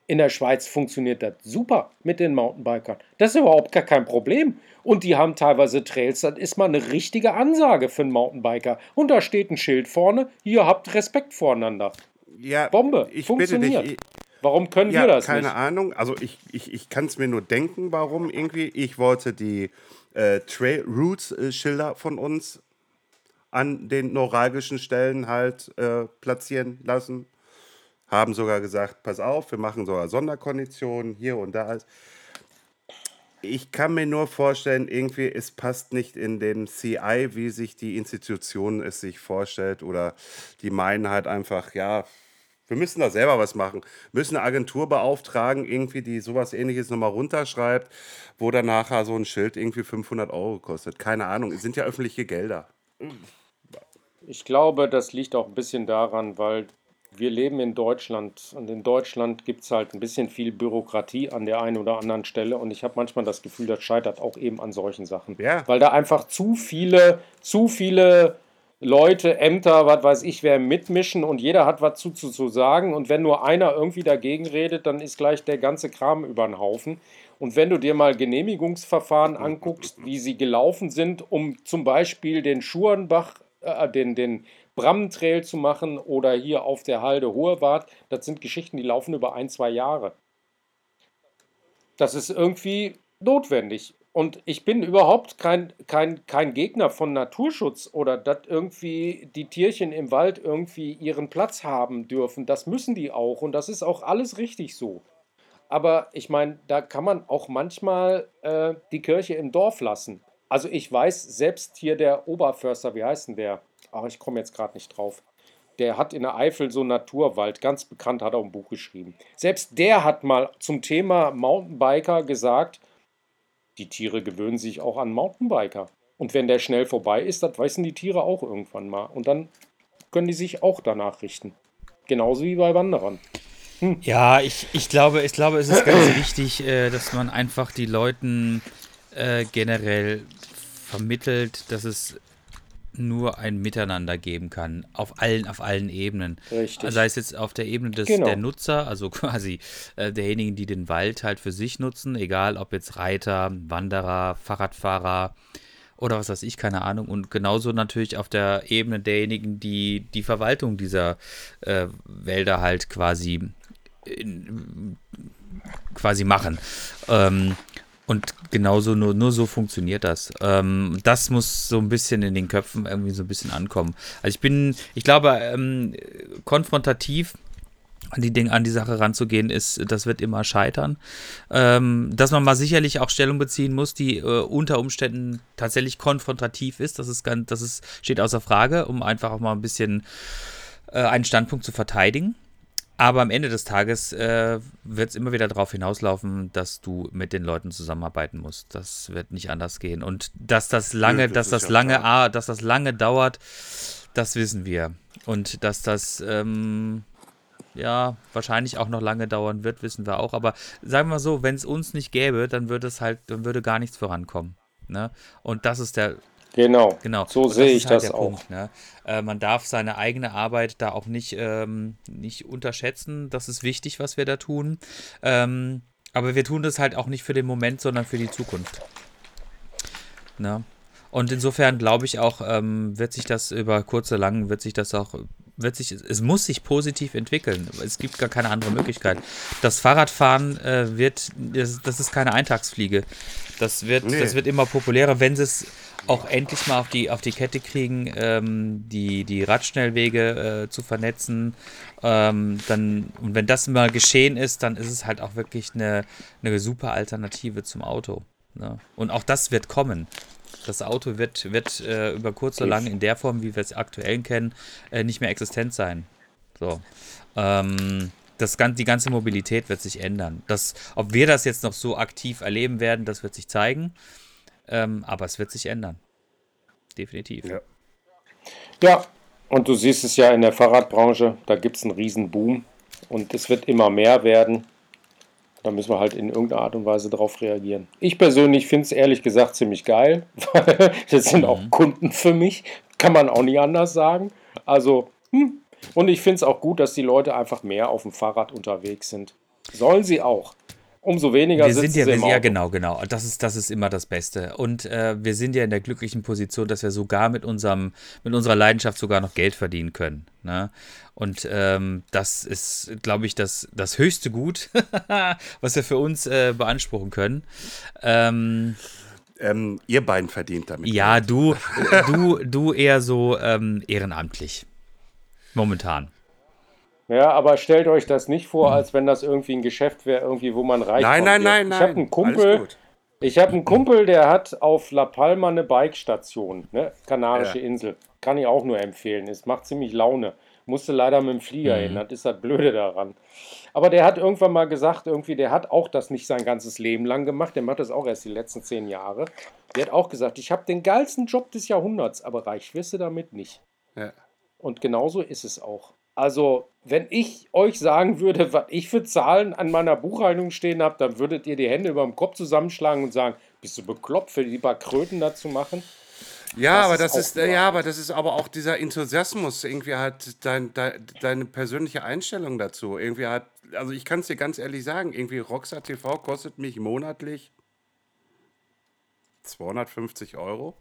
In der Schweiz funktioniert das super mit den Mountainbikern. Das ist überhaupt gar kein Problem. Und die haben teilweise Trails, das ist mal eine richtige Ansage für einen Mountainbiker. Und da steht ein Schild vorne, hier habt Respekt voreinander. Ja, Bombe, ich funktioniert. bitte dich. Warum können Ja, wir das keine nicht? Ahnung. Also ich, ich, ich kann es mir nur denken, warum irgendwie. Ich wollte die äh, Trail Routes äh, Schilder von uns an den neuralgischen Stellen halt äh, platzieren lassen. Haben sogar gesagt, pass auf, wir machen sogar Sonderkonditionen hier und da. Ich kann mir nur vorstellen, irgendwie, es passt nicht in den CI, wie sich die Institution es sich vorstellt. Oder die meinen halt einfach, ja, wir müssen da selber was machen. Müssen eine Agentur beauftragen, irgendwie, die sowas ähnliches nochmal runterschreibt, wo dann nachher so ein Schild irgendwie 500 Euro kostet. Keine Ahnung, es sind ja öffentliche Gelder. Ich glaube, das liegt auch ein bisschen daran, weil wir leben in Deutschland und in Deutschland gibt es halt ein bisschen viel Bürokratie an der einen oder anderen Stelle und ich habe manchmal das Gefühl, das scheitert auch eben an solchen Sachen. Ja. Weil da einfach zu viele, zu viele Leute, Ämter, was weiß ich, wer mitmischen und jeder hat was zu, zu, zu sagen. Und wenn nur einer irgendwie dagegen redet, dann ist gleich der ganze Kram über den Haufen. Und wenn du dir mal Genehmigungsverfahren anguckst, wie sie gelaufen sind, um zum Beispiel den Schurenbach, äh, den, den Brammentrail zu machen oder hier auf der Halde Hohewart, das sind Geschichten, die laufen über ein, zwei Jahre. Das ist irgendwie notwendig. Und ich bin überhaupt kein, kein, kein Gegner von Naturschutz oder dass irgendwie die Tierchen im Wald irgendwie ihren Platz haben dürfen. Das müssen die auch und das ist auch alles richtig so. Aber ich meine, da kann man auch manchmal äh, die Kirche im Dorf lassen. Also ich weiß, selbst hier der Oberförster, wie heißt denn der? Ach, ich komme jetzt gerade nicht drauf. Der hat in der Eifel so Naturwald, ganz bekannt, hat auch ein Buch geschrieben. Selbst der hat mal zum Thema Mountainbiker gesagt, die Tiere gewöhnen sich auch an Mountainbiker. Und wenn der schnell vorbei ist, das wissen die Tiere auch irgendwann mal. Und dann können die sich auch danach richten. Genauso wie bei Wanderern. Hm. Ja, ich, ich, glaube, ich glaube, es ist ganz [clears throat] wichtig, äh, dass man einfach die Leuten äh, generell vermittelt, dass es nur ein Miteinander geben kann, auf allen, auf allen Ebenen. Richtig. Sei es jetzt auf der Ebene des, genau. der Nutzer, also [laughs] quasi äh, derjenigen, die den Wald halt für sich nutzen, egal ob jetzt Reiter, Wanderer, Fahrradfahrer oder was weiß ich, keine Ahnung. Und genauso natürlich auf der Ebene derjenigen, die die Verwaltung dieser äh, Wälder halt quasi in, quasi machen. Ähm, und genauso, nur, nur so funktioniert das. Ähm, das muss so ein bisschen in den Köpfen irgendwie so ein bisschen ankommen. Also ich bin, ich glaube, ähm, konfrontativ an die Dinge, an die Sache ranzugehen, ist, das wird immer scheitern. Ähm, dass man mal sicherlich auch Stellung beziehen muss, die äh, unter Umständen tatsächlich konfrontativ ist, das ist ganz, das ist, steht außer Frage, um einfach auch mal ein bisschen äh, einen Standpunkt zu verteidigen. Aber am Ende des Tages äh, wird es immer wieder darauf hinauslaufen, dass du mit den Leuten zusammenarbeiten musst. Das wird nicht anders gehen. Und dass das lange, ja, das dass das lange, ah, dass das lange dauert, das wissen wir. Und dass das ähm, ja wahrscheinlich auch noch lange dauern wird, wissen wir auch. Aber sagen wir so, wenn es uns nicht gäbe, dann würde es halt, dann würde gar nichts vorankommen. Ne? Und das ist der Genau, genau. so sehe ich halt das auch. Punkt, ne? äh, man darf seine eigene Arbeit da auch nicht, ähm, nicht unterschätzen. Das ist wichtig, was wir da tun. Ähm, aber wir tun das halt auch nicht für den Moment, sondern für die Zukunft. Ne? Und insofern glaube ich auch, ähm, wird sich das über kurz oder lang, wird sich das auch wird sich, es muss sich positiv entwickeln. Es gibt gar keine andere Möglichkeit. Das Fahrradfahren äh, wird, das, das, ist keine Eintagsfliege. Das wird, nee. das wird immer populärer, wenn es auch endlich mal auf die, auf die Kette kriegen, ähm, die, die Radschnellwege äh, zu vernetzen. Ähm, dann, und wenn das mal geschehen ist, dann ist es halt auch wirklich eine, eine super Alternative zum Auto. Ne? Und auch das wird kommen. Das Auto wird, wird äh, über kurz oder lang in der Form, wie wir es aktuell kennen, äh, nicht mehr existent sein. So. Ähm, das, die ganze Mobilität wird sich ändern. Das, ob wir das jetzt noch so aktiv erleben werden, das wird sich zeigen. Ähm, aber es wird sich ändern. Definitiv. Ja. ja, und du siehst es ja in der Fahrradbranche, da gibt es einen riesen Boom und es wird immer mehr werden. Da müssen wir halt in irgendeiner Art und Weise darauf reagieren. Ich persönlich finde es ehrlich gesagt ziemlich geil, [laughs] weil das sind mhm. auch Kunden für mich. Kann man auch nicht anders sagen. Also, hm. und ich finde es auch gut, dass die Leute einfach mehr auf dem Fahrrad unterwegs sind. Sollen sie auch umso weniger wir sind ja, wir, ja genau, genau. Das ist, das ist immer das Beste. Und äh, wir sind ja in der glücklichen Position, dass wir sogar mit unserem, mit unserer Leidenschaft sogar noch Geld verdienen können. Ne? Und ähm, das ist, glaube ich, das, das höchste Gut, [laughs] was wir für uns äh, beanspruchen können. Ähm, ähm, ihr beiden verdient damit. Ja, du, [laughs] du, du eher so ähm, ehrenamtlich. Momentan. Ja, aber stellt euch das nicht vor, als wenn das irgendwie ein Geschäft wäre, irgendwie, wo man reich Nein, nein, nein, nein. Ich habe einen Kumpel, ich habe einen Kumpel, der hat auf La Palma eine Bikestation, ne? Kanarische ja. Insel. Kann ich auch nur empfehlen. Es macht ziemlich Laune. Musste leider mit dem Flieger mhm. hin, das ist das Blöde daran. Aber der hat irgendwann mal gesagt, irgendwie, der hat auch das nicht sein ganzes Leben lang gemacht, der macht das auch erst die letzten zehn Jahre. Der hat auch gesagt, ich habe den geilsten Job des Jahrhunderts, aber reich wirst du damit nicht. Ja. Und genauso ist es auch. Also, wenn ich euch sagen würde, was ich für Zahlen an meiner Buchhaltung stehen habe, dann würdet ihr die Hände über dem Kopf zusammenschlagen und sagen, bist du bekloppt, für die paar Kröten da zu machen? Ja, Das aber ist das ist, wahr. ja, aber das ist aber auch dieser Enthusiasmus, irgendwie halt dein, dein, deine persönliche Einstellung dazu. Irgendwie halt, also ich kann es dir ganz ehrlich sagen, irgendwie Rockstar TV kostet mich monatlich 250 Euro.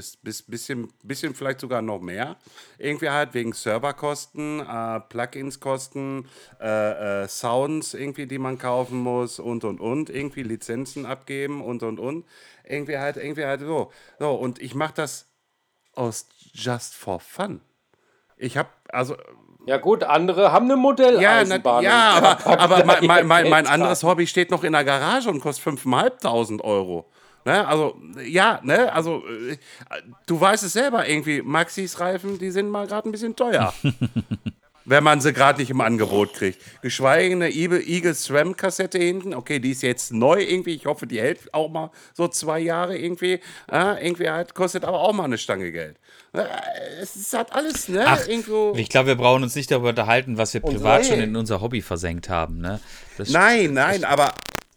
Bis, bis bisschen, bisschen vielleicht sogar noch mehr. Irgendwie halt wegen Serverkosten, äh, Plugins-Kosten, äh, äh, Sounds irgendwie, die man kaufen muss und und und. Irgendwie Lizenzen abgeben und und und. Irgendwie halt, irgendwie halt so. So, und ich mache das aus just for fun. Ich habe, also Ja gut, andere haben eine ja, na, Modelleisenbahn. ja aber, [laughs] aber mein, mein, mein, anderes Hobby steht noch in der Garage und kostet 5.500 Euro. Ne? Also, ja, ne? Also, äh, du weißt es selber irgendwie, Maxis Reifen, die sind mal gerade ein bisschen teuer. [laughs] wenn man sie gerade nicht im Angebot kriegt. Geschweige eine Eagle, SRAM Kassette hinten. Okay, die ist jetzt neu irgendwie. Ich hoffe, die hält auch mal so zwei Jahre irgendwie. Äh, irgendwie halt, kostet aber auch mal eine Stange Geld. Es ist halt alles, ne? Ach, Irgendwo. ich glaube, wir brauchen uns nicht darüber unterhalten, was wir privat nee. schon in unser Hobby versenkt haben. Ne? Das Nein, nein, aber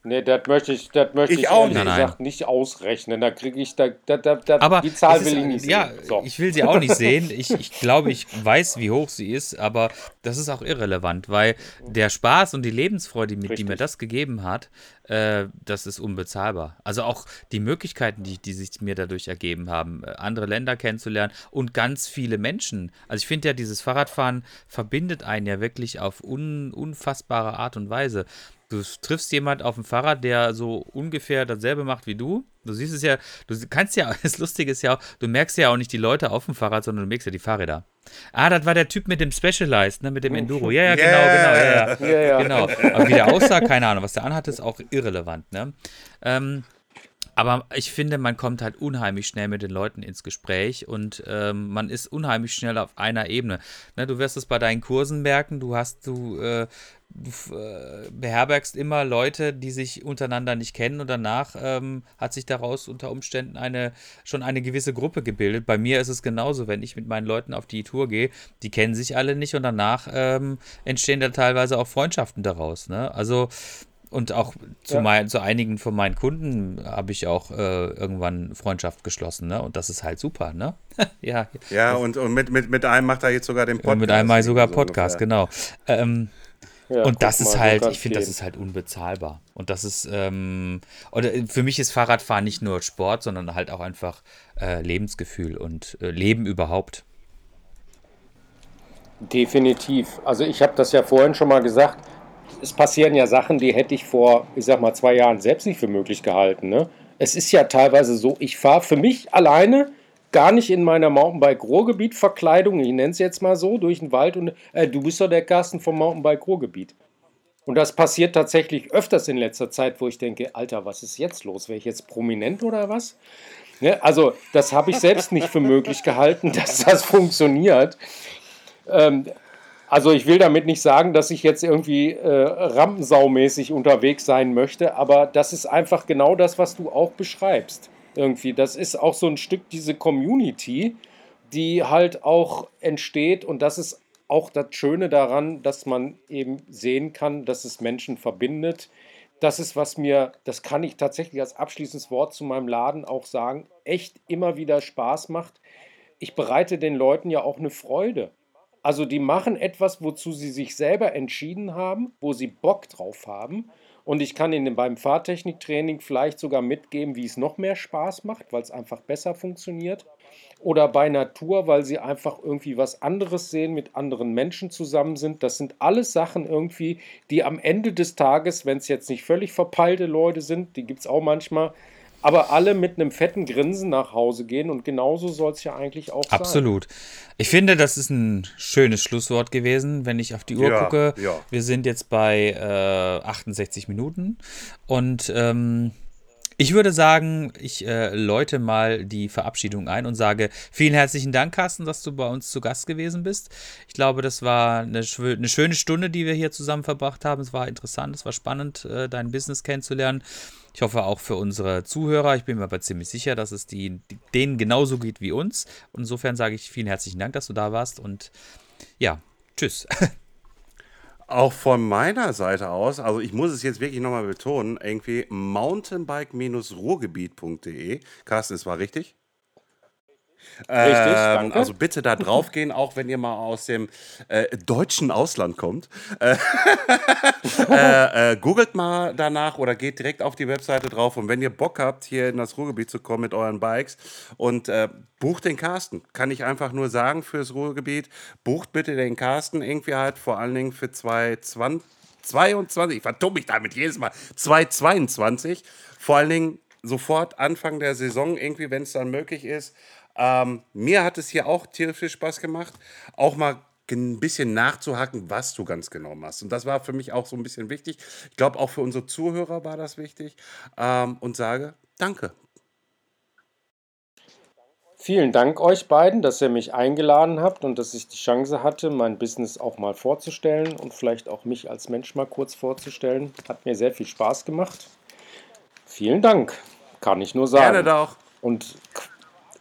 Nee, das möchte ich, das möchte Ich ich, auch. Nein, gesagt nicht ausrechnen. Da kriege ich, da, da, da, Aber die Zahl ist, will ich nicht ja, sehen. So. ich will sie auch nicht sehen. Ich, ich glaube, ich weiß, wie hoch sie ist, aber das ist auch irrelevant, weil der Spaß und die Lebensfreude, die, die mir das gegeben hat, äh, das ist unbezahlbar. Also auch die Möglichkeiten, die, die sich mir dadurch ergeben haben, äh, andere Länder kennenzulernen und ganz viele Menschen. Also ich finde ja, dieses Fahrradfahren verbindet einen ja wirklich auf un, unfassbare Art und Weise. Du triffst jemand auf dem Fahrrad, der so ungefähr dasselbe macht wie du. Du siehst es ja, du kannst ja, [laughs] das Lustige ist ja auch, du merkst ja auch nicht die Leute auf dem Fahrrad, sondern du merkst ja die Fahrräder. Ah, das war der Typ mit dem Specialized, ne, mit dem Enduro. Ja, ja, genau, genau, ja, ja. [laughs] Ja, ja. Genau. Aber wie der aussah, keine Ahnung. Was der anhatte, ist auch irrelevant, ne? Ähm, aber ich finde, man kommt halt unheimlich schnell mit den Leuten ins Gespräch und ähm, man ist unheimlich schnell auf einer Ebene. Ne, du wirst es bei deinen Kursen merken, du hast, du, äh, du äh, beherbergst immer Leute, die sich untereinander nicht kennen und danach ähm, hat sich daraus unter Umständen eine, schon eine gewisse Gruppe gebildet. Bei mir ist es genauso, wenn ich mit meinen Leuten auf die Tour gehe, die kennen sich alle nicht und danach ähm, entstehen da teilweise auch Freundschaften daraus. Ne? Also und auch zu, Ja. mein, zu einigen von meinen Kunden habe ich auch äh, irgendwann Freundschaft geschlossen, ne? Und das ist halt super, ne? [laughs] ja. Ja, und, und mit, mit, mit einem macht er jetzt sogar den Podcast. Und mit einmal sogar so Podcast, ungefähr. genau. Ähm, Ja, und das ist mal, so halt, ich finde, das ist halt unbezahlbar. Und das ist, ähm, oder für mich ist Fahrradfahren nicht nur Sport, sondern halt auch einfach äh, Lebensgefühl und äh, Leben überhaupt. Definitiv. Also ich habe das ja vorhin schon mal gesagt. Es passieren ja Sachen, die hätte ich vor, ich sag mal, zwei Jahren selbst nicht für möglich gehalten. Ne? Es ist ja teilweise so, ich fahre für mich alleine gar nicht in meiner Mountainbike-Ruhrgebiet-Verkleidung, ich nenne es jetzt mal so, durch den Wald und äh, du bist doch der Carsten vom Mountainbike-Ruhrgebiet. Und das passiert tatsächlich öfters in letzter Zeit, wo ich denke, Alter, was ist jetzt los? Wäre ich jetzt prominent oder was? Ne? Also, das habe ich selbst nicht für möglich gehalten, [laughs] dass das funktioniert. Ähm, also ich will damit nicht sagen, dass ich jetzt irgendwie äh, rampensaumäßig unterwegs sein möchte, aber das ist einfach genau das, was du auch beschreibst. Irgendwie, das ist auch so ein Stück diese Community, die halt auch entsteht und das ist auch das Schöne daran, dass man eben sehen kann, dass es Menschen verbindet. Das ist, was mir, das kann ich tatsächlich als abschließendes Wort zu meinem Laden auch sagen, echt immer wieder Spaß macht. Ich bereite den Leuten ja auch eine Freude. Also die machen etwas, wozu sie sich selber entschieden haben, wo sie Bock drauf haben. Und ich kann ihnen beim Fahrtechniktraining vielleicht sogar mitgeben, wie es noch mehr Spaß macht, weil es einfach besser funktioniert. Oder bei Natur, weil sie einfach irgendwie was anderes sehen, mit anderen Menschen zusammen sind. Das sind alles Sachen irgendwie, die am Ende des Tages, wenn es jetzt nicht völlig verpeilte Leute sind, die gibt es auch manchmal, aber alle mit einem fetten Grinsen nach Hause gehen. Und genauso soll es ja eigentlich auch sein. Absolut. Ich finde, das ist ein schönes Schlusswort gewesen, wenn ich auf die Uhr Ja, gucke. ja. Wir sind jetzt bei äh, 68 Minuten und ähm, ich würde sagen, ich äh, läute mal die Verabschiedung ein und sage vielen herzlichen Dank, Carsten, dass du bei uns zu Gast gewesen bist. Ich glaube, das war eine, eine schöne Stunde, die wir hier zusammen verbracht haben. Es war interessant, es war spannend, äh, dein Business kennenzulernen. Ich hoffe auch für unsere Zuhörer. Ich bin mir aber ziemlich sicher, dass es die, denen genauso geht wie uns. Und insofern sage ich vielen herzlichen Dank, dass du da warst und ja, tschüss. [laughs] Auch von meiner Seite aus, also ich muss es jetzt wirklich nochmal betonen, irgendwie mountainbike-ruhrgebiet.de. Carsten, es war richtig? Richtig, Ähm, also bitte da draufgehen, auch wenn ihr mal aus dem äh, deutschen Ausland kommt. Äh, [laughs] äh, äh, googelt mal danach oder geht direkt auf die Webseite drauf. Und wenn ihr Bock habt, hier in das Ruhrgebiet zu kommen mit euren Bikes und äh, bucht den Carsten, kann ich einfach nur sagen fürs Ruhrgebiet, bucht bitte den Carsten irgendwie halt vor allen Dingen für 2020. 22, ich vertumme mich damit jedes Mal, 2022, vor allen Dingen sofort Anfang der Saison irgendwie, wenn es dann möglich ist. Ähm, mir hat es hier auch tierisch viel Spaß gemacht, auch mal ein bisschen nachzuhaken, was du ganz genau machst. Und das war für mich auch so ein bisschen wichtig. Ich glaube, auch für unsere Zuhörer war das wichtig. Ähm, und sage Danke. Vielen Dank euch beiden, dass ihr mich eingeladen habt und dass ich die Chance hatte, mein Business auch mal vorzustellen und vielleicht auch mich als Mensch mal kurz vorzustellen. Hat mir sehr viel Spaß gemacht. Vielen Dank, kann ich nur sagen. Gerne doch. Und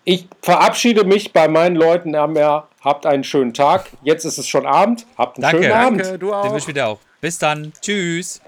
ich verabschiede mich bei meinen Leuten. Haben ja, habt einen schönen Tag. Jetzt ist es schon Abend. Habt einen Danke. schönen Abend. Danke, du Den auch. wünsche ich dir auch. Bis dann. Tschüss.